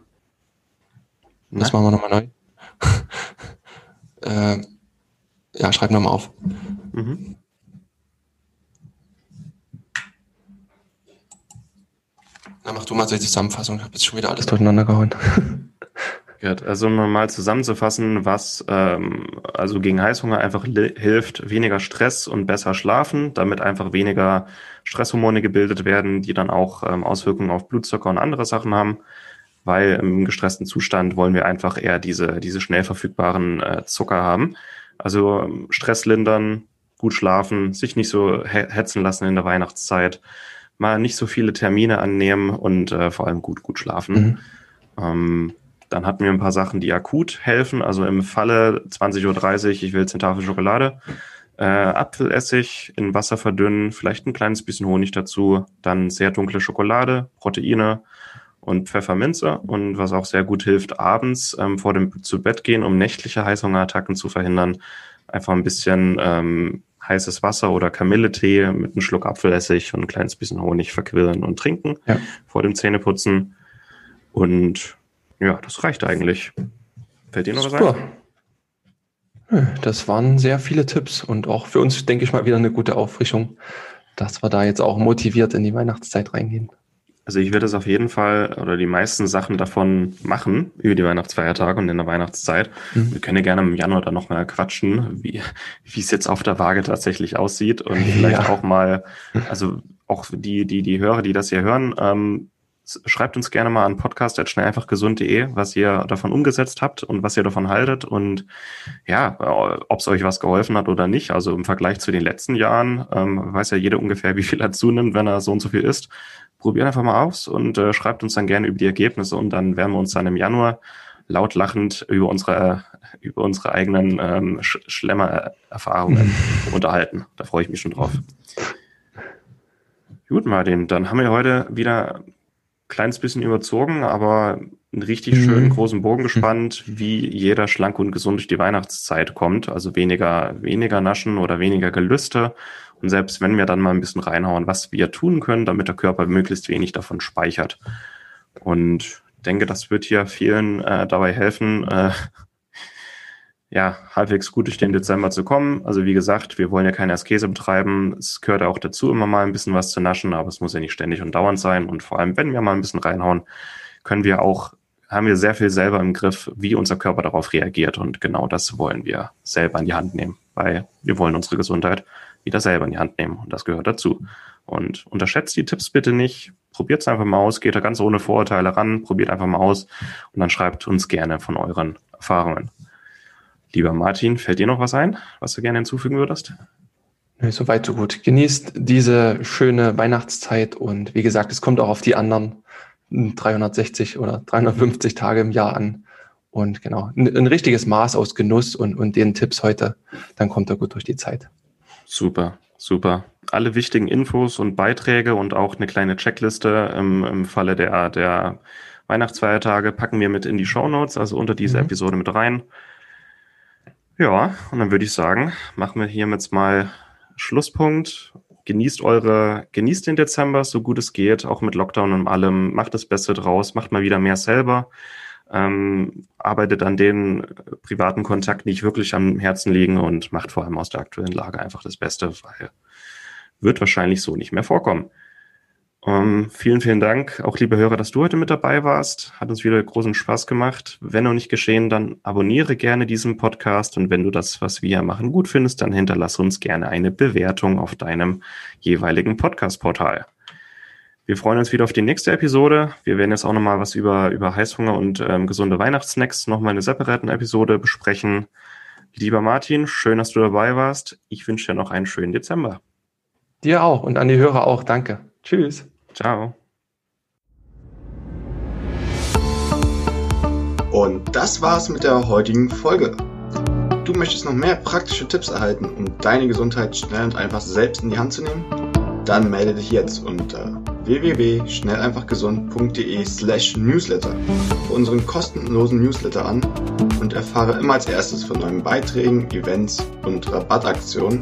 das machen wir nochmal neu. äh, ja, schreib nochmal auf. Mhm. Dann mach du mal so die Zusammenfassung. Ich habe jetzt schon wieder alles durcheinander gehauen. Gut, also um mal zusammenzufassen, was ähm, also gegen Heißhunger einfach hilft, weniger Stress und besser schlafen, damit einfach weniger Stresshormone gebildet werden, die dann auch ähm, Auswirkungen auf Blutzucker und andere Sachen haben weil im gestressten Zustand wollen wir einfach eher diese, diese schnell verfügbaren äh, Zucker haben. Also ähm, Stress lindern, gut schlafen, sich nicht so hetzen lassen in der Weihnachtszeit, mal nicht so viele Termine annehmen und äh, vor allem gut, gut schlafen. Mhm. Ähm, dann hatten wir ein paar Sachen, die akut helfen. Also im Falle 20.30 Uhr, ich will 10 Tafel Schokolade. Äh, Apfelessig in Wasser verdünnen, vielleicht ein kleines bisschen Honig dazu, dann sehr dunkle Schokolade, Proteine und Pfefferminze und was auch sehr gut hilft, abends ähm, vor dem zu Bett gehen, um nächtliche Heißhungerattacken zu verhindern, einfach ein bisschen ähm, heißes Wasser oder Kamilletee mit einem Schluck Apfelessig und ein kleines bisschen Honig verquirlen und trinken ja. vor dem Zähneputzen. Und ja, das reicht eigentlich. Fällt dir noch Super. was ein? Das waren sehr viele Tipps und auch für uns, denke ich mal, wieder eine gute Auffrischung, dass wir da jetzt auch motiviert in die Weihnachtszeit reingehen. Also ich werde es auf jeden Fall oder die meisten Sachen davon machen über die Weihnachtsfeiertage und in der Weihnachtszeit. Mhm. Wir können ja gerne im Januar dann nochmal quatschen, wie, wie es jetzt auf der Waage tatsächlich aussieht und vielleicht ja. auch mal, also auch die, die, die Hörer, die das hier hören, ähm, schreibt uns gerne mal an podcast.schnelleinfachgesund.de, was ihr davon umgesetzt habt und was ihr davon haltet und ja, ob es euch was geholfen hat oder nicht. Also im Vergleich zu den letzten Jahren ähm, weiß ja jeder ungefähr, wie viel er zunimmt, wenn er so und so viel isst. Probiert einfach mal aus und äh, schreibt uns dann gerne über die Ergebnisse und dann werden wir uns dann im Januar laut lachend über unsere über unsere eigenen ähm, Sch Schlemmer-Erfahrungen unterhalten. Da freue ich mich schon drauf. Gut, Martin, dann haben wir heute wieder kleines bisschen überzogen, aber einen richtig mhm. schönen großen Bogen gespannt, wie jeder schlank und gesund durch die Weihnachtszeit kommt. Also weniger, weniger Naschen oder weniger Gelüste. Und selbst wenn wir dann mal ein bisschen reinhauen, was wir tun können, damit der Körper möglichst wenig davon speichert. Und denke, das wird hier vielen äh, dabei helfen, äh, ja, halbwegs gut durch den Dezember zu kommen. Also wie gesagt, wir wollen ja keine Askese betreiben. Es gehört auch dazu, immer mal ein bisschen was zu naschen, aber es muss ja nicht ständig und dauernd sein. Und vor allem, wenn wir mal ein bisschen reinhauen, können wir auch, haben wir sehr viel selber im Griff, wie unser Körper darauf reagiert. Und genau das wollen wir selber in die Hand nehmen, weil wir wollen unsere Gesundheit wieder selber in die Hand nehmen. Und das gehört dazu. Und unterschätzt die Tipps bitte nicht. Probiert es einfach mal aus, geht da ganz ohne Vorurteile ran, probiert einfach mal aus und dann schreibt uns gerne von euren Erfahrungen. Lieber Martin, fällt dir noch was ein, was du gerne hinzufügen würdest? Nee, so weit, so gut. Genießt diese schöne Weihnachtszeit und wie gesagt, es kommt auch auf die anderen 360 oder 350 Tage im Jahr an. Und genau, ein, ein richtiges Maß aus Genuss und, und den Tipps heute, dann kommt er gut durch die Zeit. Super, super. Alle wichtigen Infos und Beiträge und auch eine kleine Checkliste im, im Falle der, der Weihnachtsfeiertage packen wir mit in die Show Notes, also unter diese mhm. Episode mit rein. Ja, und dann würde ich sagen, machen wir hier jetzt mal Schlusspunkt. Genießt eure, genießt den Dezember, so gut es geht, auch mit Lockdown und allem. Macht das Beste draus, macht mal wieder mehr selber. Ähm, arbeitet an den privaten Kontakten, die ich wirklich am Herzen liegen und macht vor allem aus der aktuellen Lage einfach das Beste, weil wird wahrscheinlich so nicht mehr vorkommen. Um, ähm, vielen, vielen Dank, auch liebe Hörer, dass du heute mit dabei warst. Hat uns wieder großen Spaß gemacht. Wenn noch nicht geschehen, dann abonniere gerne diesen Podcast und wenn du das, was wir machen, gut findest, dann hinterlass uns gerne eine Bewertung auf deinem jeweiligen Podcast-Portal. Wir freuen uns wieder auf die nächste Episode. Wir werden jetzt auch nochmal was über, über Heißhunger und ähm, gesunde Weihnachtssnacks nochmal in einer separaten Episode besprechen. Lieber Martin, schön, dass du dabei warst. Ich wünsche dir noch einen schönen Dezember. Dir auch und an die Hörer auch. Danke. Tschüss. Ciao. Und das war's mit der heutigen Folge. Du möchtest noch mehr praktische Tipps erhalten, um deine Gesundheit schnell und einfach selbst in die Hand zu nehmen? Dann melde dich jetzt unter www.schnelleinfachgesund.de slash newsletter für unseren kostenlosen Newsletter an und erfahre immer als erstes von neuen Beiträgen, Events und Rabattaktionen